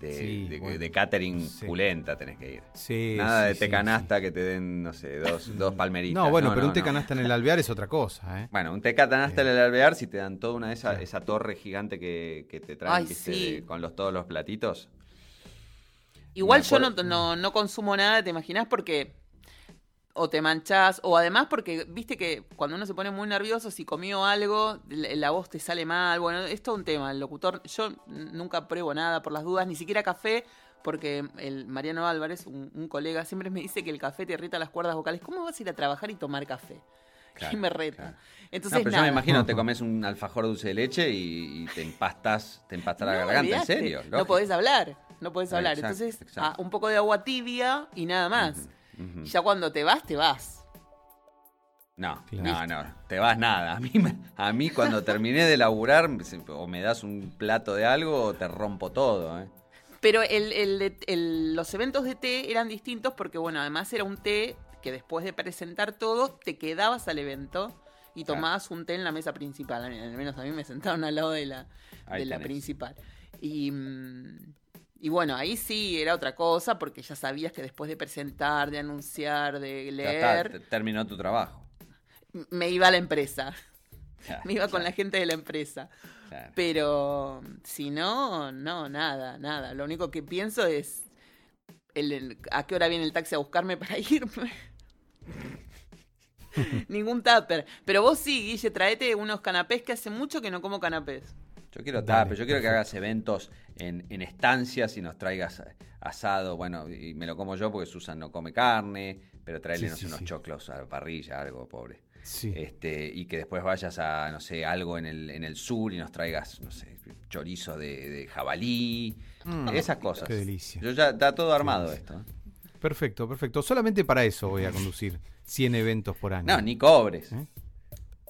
de, sí, de- bueno, de catering sí. pulenta tenés que ir. Sí, Nada sí, de té sí. canasta que te den, no sé, dos, dos palmeritas. No, bueno, pero un té no. canasta en el alvear es otra cosa, ¿eh? Bueno, un té canasta en el alvear, si te dan toda una de esa, esa torre gigante que, que te traen Ay, ¿viste? sí. de- con los, todos los platitos. Igual yo no, no, no consumo nada, ¿te imaginas? Porque o te manchás, o además porque, viste que cuando uno se pone muy nervioso, si comió algo, la, voz te sale mal, bueno, es todo un tema. El locutor, yo nunca pruebo nada por las dudas, ni siquiera café, porque el Mariano Álvarez, un, un colega, siempre me dice que el café te irrita las cuerdas vocales. ¿Cómo vas a ir a trabajar y tomar café? Claro, y me reta. claro. Entonces, no, pero yo me imagino, te comes un alfajor dulce de leche y, y te empastas, te empasta la garganta, en serio. No podés hablar, no podés hablar. Exacto, Entonces, exacto. ah, un poco de agua tibia y nada más. Y ya cuando te vas, te vas. No, Claro. no, no, te vas nada. A mí, a mí cuando terminé de laburar, o me das un plato de algo o te rompo todo. ¿eh? Pero el, el el- los eventos de té eran distintos porque, bueno, además era un té que después de presentar todo, te quedabas al evento y Claro. tomabas un té en la mesa principal. Al menos a mí me sentaron al lado de la, de la principal. Y, mm, y bueno, ahí sí era otra cosa porque ya sabías que después de presentar, de anunciar, de Ya está, leer, te- terminó tu trabajo. me iba a la empresa. Claro, Me iba con la gente de la empresa. claro. Pero si no, no, nada, nada. Lo único que pienso es el- el- a qué hora viene el taxi a buscarme para irme. Ningún tupper. Pero vos sí, Guille, traete unos canapés que hace mucho que no como canapés. Yo quiero tape, yo quiero que hagas eventos en, en estancias y nos traigas asado, bueno, y me lo como yo porque Susan no come carne, pero tráele, Sí, no sé, sí, unos sí. choclos a la parrilla, algo, pobre. Sí. Este, y que después vayas a, no sé, algo en el, en el sur y nos traigas, no sé, chorizo de, de jabalí, esas cosas. Mm, Qué delicia. Yo ya está todo armado esto. ¿eh? Perfecto, perfecto. Solamente para eso voy a conducir 100 eventos por año. No, ni cobres. ¿Eh?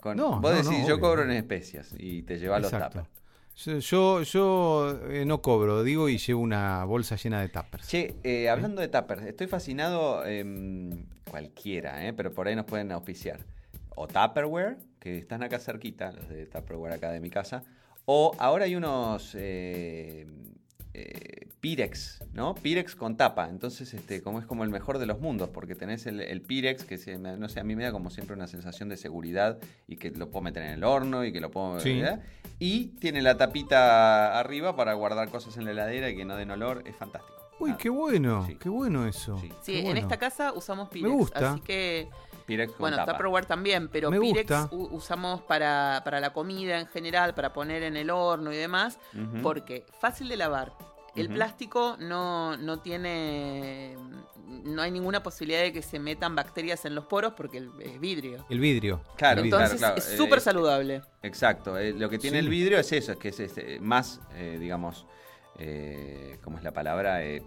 Con- No, vos no, decís, no, yo obvio. cobro en especias y te llevas los tapas. Yo, yo, eh, no cobro, digo, y llevo una bolsa llena de tuppers. Che, eh, hablando de tuppers, estoy fascinado, em, cualquiera, eh, pero por ahí nos pueden auspiciar. O Tupperware, que están acá cerquita, los de Tupperware acá de mi casa. O ahora hay unos eh, Pirex, ¿no? Pirex con tapa. Entonces, este, como es como el mejor de los mundos, porque tenés el, el Pirex, que se, no sé, a mí me da como siempre una sensación de seguridad y que lo puedo meter en el horno y que lo puedo... Sí. Y tiene la tapita arriba para guardar cosas en la heladera y que no den olor. Es fantástico. Uy, qué bueno, Sí. qué bueno eso. Sí. En esta casa usamos Pirex. gusta. Así que, Pirex con bueno, tapa. Tupperware también, pero Me Pirex usamos para, para la comida en general, para poner en el horno y demás, Ujú. porque fácil de lavar. El plástico no, no tiene. No hay ninguna posibilidad de que se metan bacterias en los poros porque es vidrio. El vidrio. Claro. Entonces claro, es eh, súper es- saludable. Exacto, eh, lo que tiene Sí. el vidrio es eso, es que es este, más, eh, digamos, eh, ¿cómo es la palabra? Eh,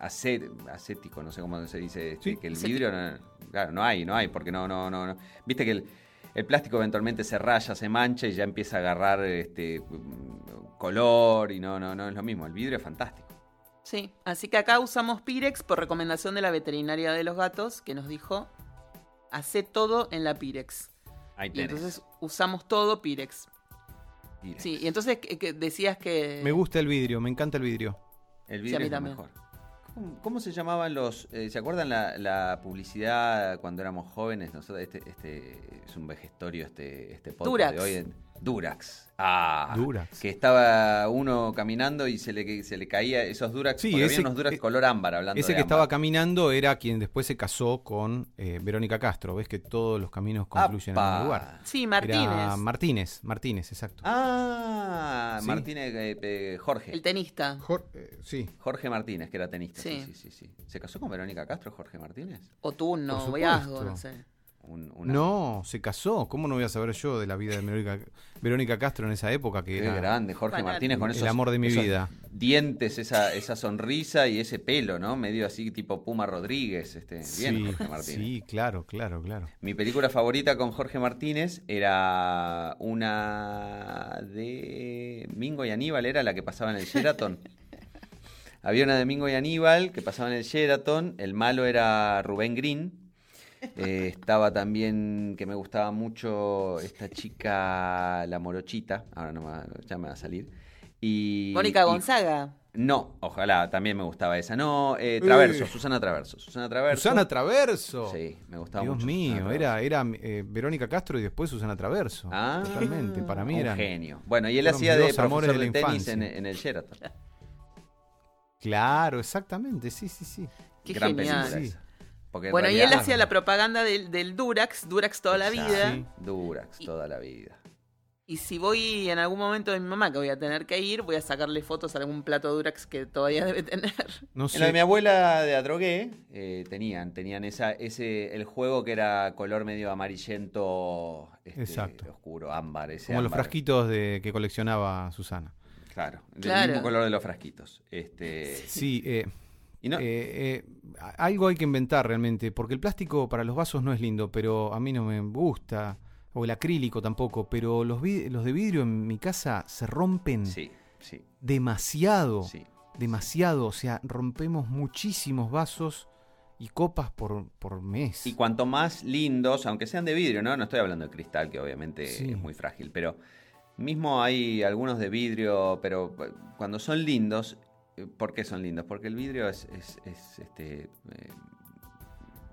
acé- acético, no sé cómo se dice, este, Sí. que el Acético. vidrio, no, claro, no hay, no hay, porque no, no, no, no. Viste que el, el plástico eventualmente se raya, se mancha y ya empieza a agarrar este color y no, no, no es lo mismo. El vidrio es fantástico. Sí, así que acá usamos Pirex por recomendación de la veterinaria de los gatos que nos dijo, hace todo en la Pirex. Ahí Y tenés. entonces usamos todo Pirex. Pirex. Sí, y entonces que- que decías que... Me gusta el vidrio, me encanta el vidrio. El Sí, vidrio a mí es lo también. mejor. ¿Cómo, se llamaban los... eh, ¿Se acuerdan la, la publicidad cuando éramos jóvenes? Nosotros, este, este es un vejestorio este, este podcast Durax. de hoy. En- Durax. Ah, Durax. Que estaba uno caminando y se le, se le caía esos Durax. Sí, ese- había unos Durax eh, color ámbar hablando Ese de que estaba caminando era quien después se casó con eh, Verónica Castro. Ves que todos los caminos confluyen en ¡Apa! un lugar. Sí, Martínez, Era Martínez, Martínez, exacto. Ah, Sí. Martínez, eh, eh, Jorge. el tenista. Jor- eh, sí. Jorge Martínez, que era tenista. Sí. Sí. sí, sí, sí. ¿Se casó con Verónica Castro, Jorge Martínez? O tú, no, noviazgo, no sé. Un- una- No, se casó. ¿Cómo no voy a saber yo de la vida de Verónica, Verónica Castro en esa época? Que Qué era grande, Jorge Fanático. Martínez con el esos amor de mi esos vida. Dientes, esa, esa sonrisa y ese pelo, ¿no? Medio así tipo Puma Rodríguez, este, bien Sí, Jorge Martínez. sí, claro, claro, claro. Mi película favorita con Jorge Martínez era una de Mingo y Aníbal, era la que pasaba en el Sheraton. Había una de Mingo y Aníbal que pasaba en el Sheraton, el malo era Rubén Green. Eh, estaba también, que me gustaba mucho, esta chica, la morochita, ahora no me va- ya me va a salir. Y, Mónica y- Gonzaga. no, ojalá, también me gustaba esa. No, eh, Traverso, Eh. Susana Traverso. Susana Traverso. Susana Traverso. Sí, me gustaba Dios mucho. mío, Susana era, era eh, Verónica Castro y después Susana Traverso. Ah, Totalmente, para mí un eran. genio. Bueno, y él hacía de profesor de, de tenis en, infancia. en el Sheraton. Claro, exactamente, sí, sí, sí. Qué Gran genial. película Sí. esa. Porque Bueno, y él hacía la propaganda del, del Durax, Durax toda la vida. Sí. Durax, Y- toda la vida. Y si voy en algún momento de mi mamá que voy a tener que ir, voy a sacarle fotos a algún plato Durax que todavía debe tener. No En lo de mi sé. abuela de Adrogué, eh, tenían, tenían esa, ese, el juego que era color medio amarillento, este, Exacto. oscuro, ámbar, ese Como los frasquitos de, que coleccionaba Susana. Claro, del Claro. mismo color de los frasquitos. Este, Sí, eh, y no, eh, eh, algo hay que inventar realmente, porque el plástico para los vasos no es lindo, pero a mí no me gusta, o el acrílico tampoco, pero los, los de vidrio en mi casa se rompen sí, sí, demasiado, sí. demasiado, o sea, rompemos muchísimos vasos y copas por, por mes. Y cuanto más lindos, aunque sean de vidrio, ¿no? No estoy hablando de cristal, que obviamente Sí. es muy frágil, pero mismo hay algunos de vidrio, pero eh, cuando son lindos, ¿por qué son lindos? Porque el vidrio es, es- es, este, eh,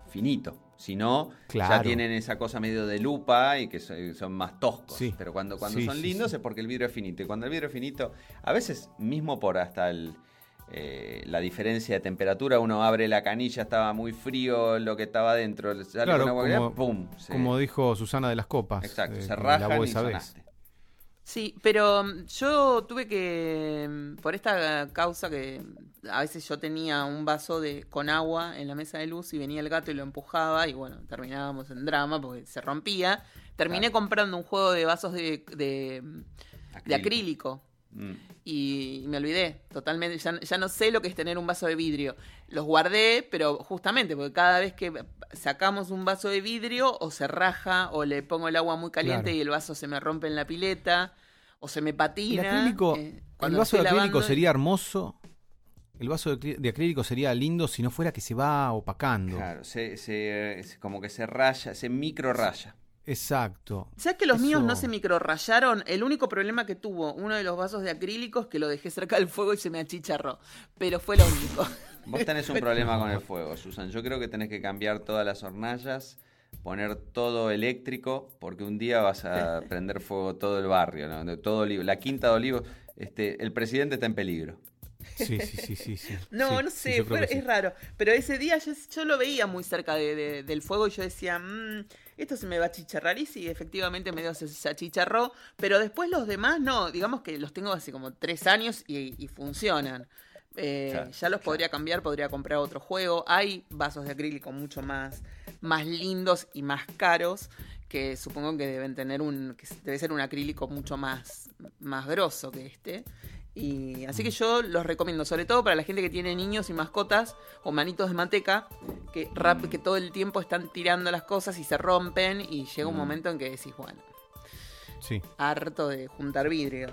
finito. Si no, ya tienen esa cosa medio de lupa y que so- son más toscos. Sí. Pero cuando, cuando Sí, son sí, lindos es porque el vidrio es finito. Y cuando el vidrio es finito, a veces mismo por hasta el, eh, la diferencia de temperatura, uno abre la canilla, estaba muy frío lo que estaba dentro, sale Claro, como- ¡pum! se- Como dijo Susana de las Copas. Exacto, eh, se rajan y sonaste. Sí, pero mm, yo tuve que, mm, por esta causa que a veces yo tenía un vaso de con agua en la mesa de luz y venía el gato y lo empujaba y bueno, terminábamos en drama porque se rompía. Terminé Claro. comprando un juego de vasos de, de, de acrílico Mm. y me olvidé totalmente. Ya, ya no sé lo que es tener un vaso de vidrio. Los guardé, pero justamente porque cada vez que sacamos un vaso de vidrio o se raja o le pongo el agua muy caliente Claro. y el vaso se me rompe en la pileta o se me El patina. acrílico, eh, el cuando vaso de acrílico lavando- sería hermoso. El vaso de, acrí- de acrílico sería lindo si no fuera que se va opacando. Claro, se, se- se- como que se raya, se micro raya. Exacto. ¿Sabes que los míos no se microrayaron? El único problema que tuvo uno de los vasos de acrílico es que lo dejé cerca del fuego y se me achicharró. Pero fue lo único. Vos tenés un problema con el fuego, Susan. Yo creo que tenés que cambiar todas las hornallas, poner todo eléctrico, porque un día vas a prender fuego todo el barrio, ¿no? De todo Olivo. La quinta de Olivo, este, el presidente está en peligro. Sí, sí, sí, sí. sí. No, Sí, no sé, es raro. Pero ese día yo, yo lo veía muy cerca de- de- del fuego y yo decía, "Mm, esto se me va a chicharrar. Y sí, efectivamente medio se, se achicharró. Pero después los demás no, digamos que los tengo hace como tres años y, y funcionan. Eh, Claro, ya los podría cambiar, podría comprar otro juego. Hay vasos de acrílico mucho más, más lindos y más caros que supongo que deben tener un, que debe ser un acrílico mucho más, más grosso que este. Y así que yo los recomiendo, sobre todo para la gente que tiene niños y mascotas o manitos de manteca, que, rap, que todo el tiempo están tirando las cosas y se rompen y llega un Mm. momento en que decís, bueno, Sí. harto de juntar vidrios.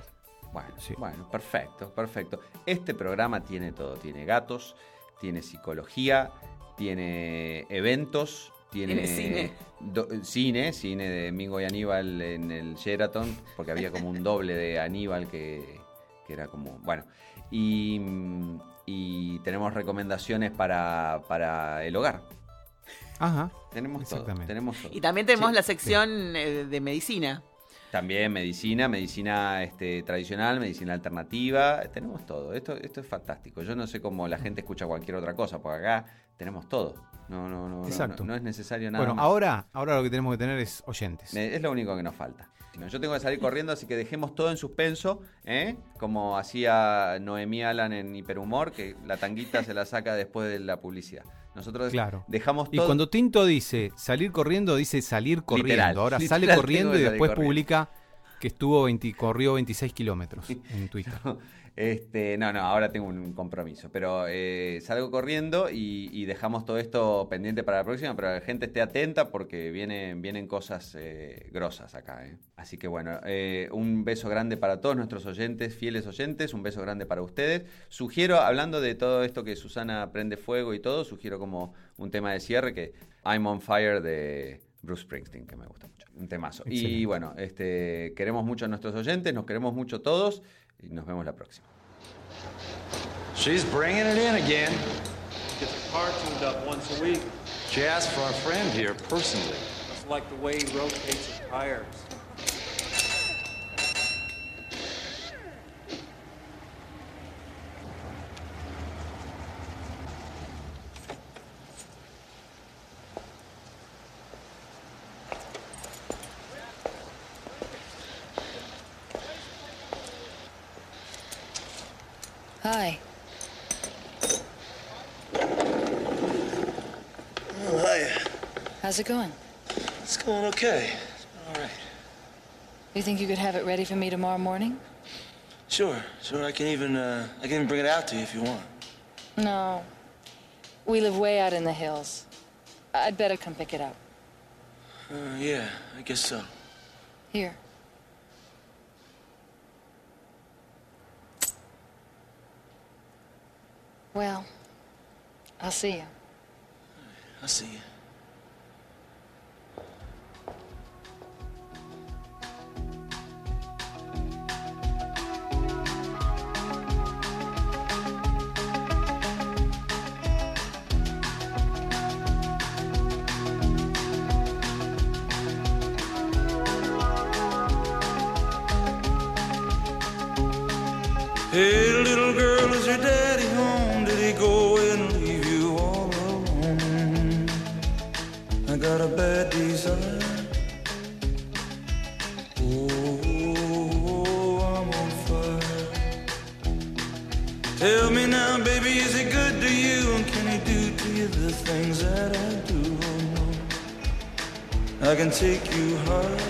Bueno, Sí. bueno, perfecto, perfecto. Este programa tiene todo, tiene gatos, tiene psicología, tiene eventos, tiene, Tiene cine. do- cine, cine de Mingo y Aníbal en el Sheraton, porque había como un doble de Aníbal que, que era como, bueno, y, mm, y tenemos recomendaciones para, para el hogar. Ajá. Tenemos todo, tenemos todo. Y también tenemos Sí, la sección eh, de medicina. También medicina, medicina este, tradicional, medicina alternativa, tenemos todo. Esto, esto es fantástico. Yo no sé cómo la gente escucha cualquier otra cosa, porque acá tenemos todo. No, no, no, no, Exacto. no, no es necesario nada Bueno, más. ahora, ahora lo que tenemos que tener es oyentes. Es lo único que nos falta. Yo tengo que salir corriendo, así que dejemos todo en suspenso, ¿eh? como hacía Noemí Alan en Hiperhumor, que la tanguita se la saca después de la publicidad. Nosotros Claro. dejamos Y todo. cuando Tinto dice salir corriendo, dice salir corriendo. Literal, Ahora literal, sale corriendo y después corriendo. publica que estuvo 20 corrió 26 kilómetros en Twitter. Este, no, no, ahora tengo un compromiso. Pero eh, salgo corriendo y, y dejamos todo esto pendiente para la próxima. Pero la gente esté atenta porque vienen, vienen cosas eh, grosas acá. eh. Así que bueno, eh, un beso grande para todos nuestros oyentes, fieles oyentes. Un beso grande para ustedes. Sugiero, hablando de todo esto que Susana prende fuego y todo, sugiero como un tema de cierre que I'm on Fire de Bruce Springsteen, que me gusta mucho. Un temazo. Y bueno, este, queremos mucho a nuestros oyentes, nos queremos mucho todos y nos vemos la próxima. She's bringing it in again. Gets her car tuned up once a week. She asked for our friend here personally. It's like the way he rotates his tires. Hi. Oh, hiya. How's it going? It's going okay. All right. You think you could have it ready for me tomorrow morning? Sure, sure. I can even, uh, I can even bring it out to you if you want. No. We live way out in the hills. I'd better come pick it up. Uh, yeah, I guess so. Here. Well, I'll see you. I'll see you. I can take you high.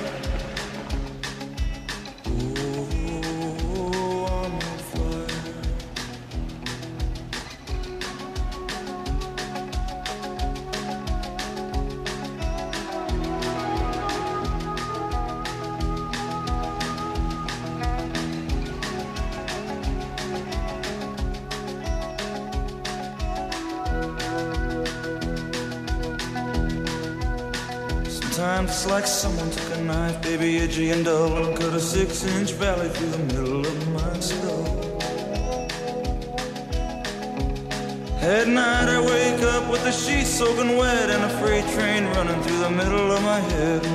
And dull, cut a six-inch valley through the middle of my skull. At night I wake up with the sheets soaking wet and a freight train running through the middle of my head.